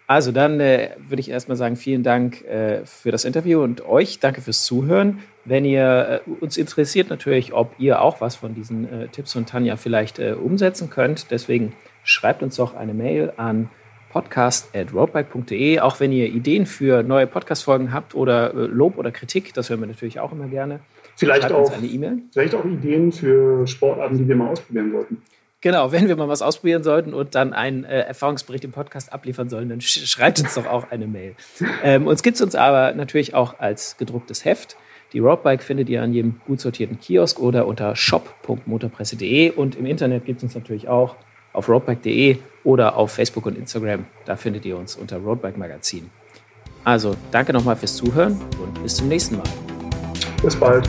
Also dann äh, würde ich erstmal sagen, vielen Dank äh, für das Interview und euch danke fürs Zuhören. Wenn ihr äh, uns interessiert natürlich, ob ihr auch was von diesen äh, Tipps von Tanja vielleicht umsetzen könnt. Deswegen schreibt uns doch eine Mail an podcast.roadbike.de. Auch wenn ihr Ideen für neue Podcast-Folgen habt oder äh, Lob oder Kritik, das hören wir natürlich auch immer gerne. Vielleicht auch, eine e vielleicht auch Ideen für Sportarten, die wir mal ausprobieren sollten. Genau, wenn wir mal was ausprobieren sollten und dann einen äh, Erfahrungsbericht im Podcast abliefern sollen, dann sch schreibt uns doch auch eine Mail. Ähm, uns gibt es uns aber natürlich auch als gedrucktes Heft. Die Roadbike findet ihr an jedem gut sortierten Kiosk oder unter shop.motorpresse.de und im Internet gibt es uns natürlich auch auf roadbike.de oder auf Facebook und Instagram. Da findet ihr uns unter Roadbike Magazin. Also danke nochmal fürs Zuhören und bis zum nächsten Mal. Bis bald.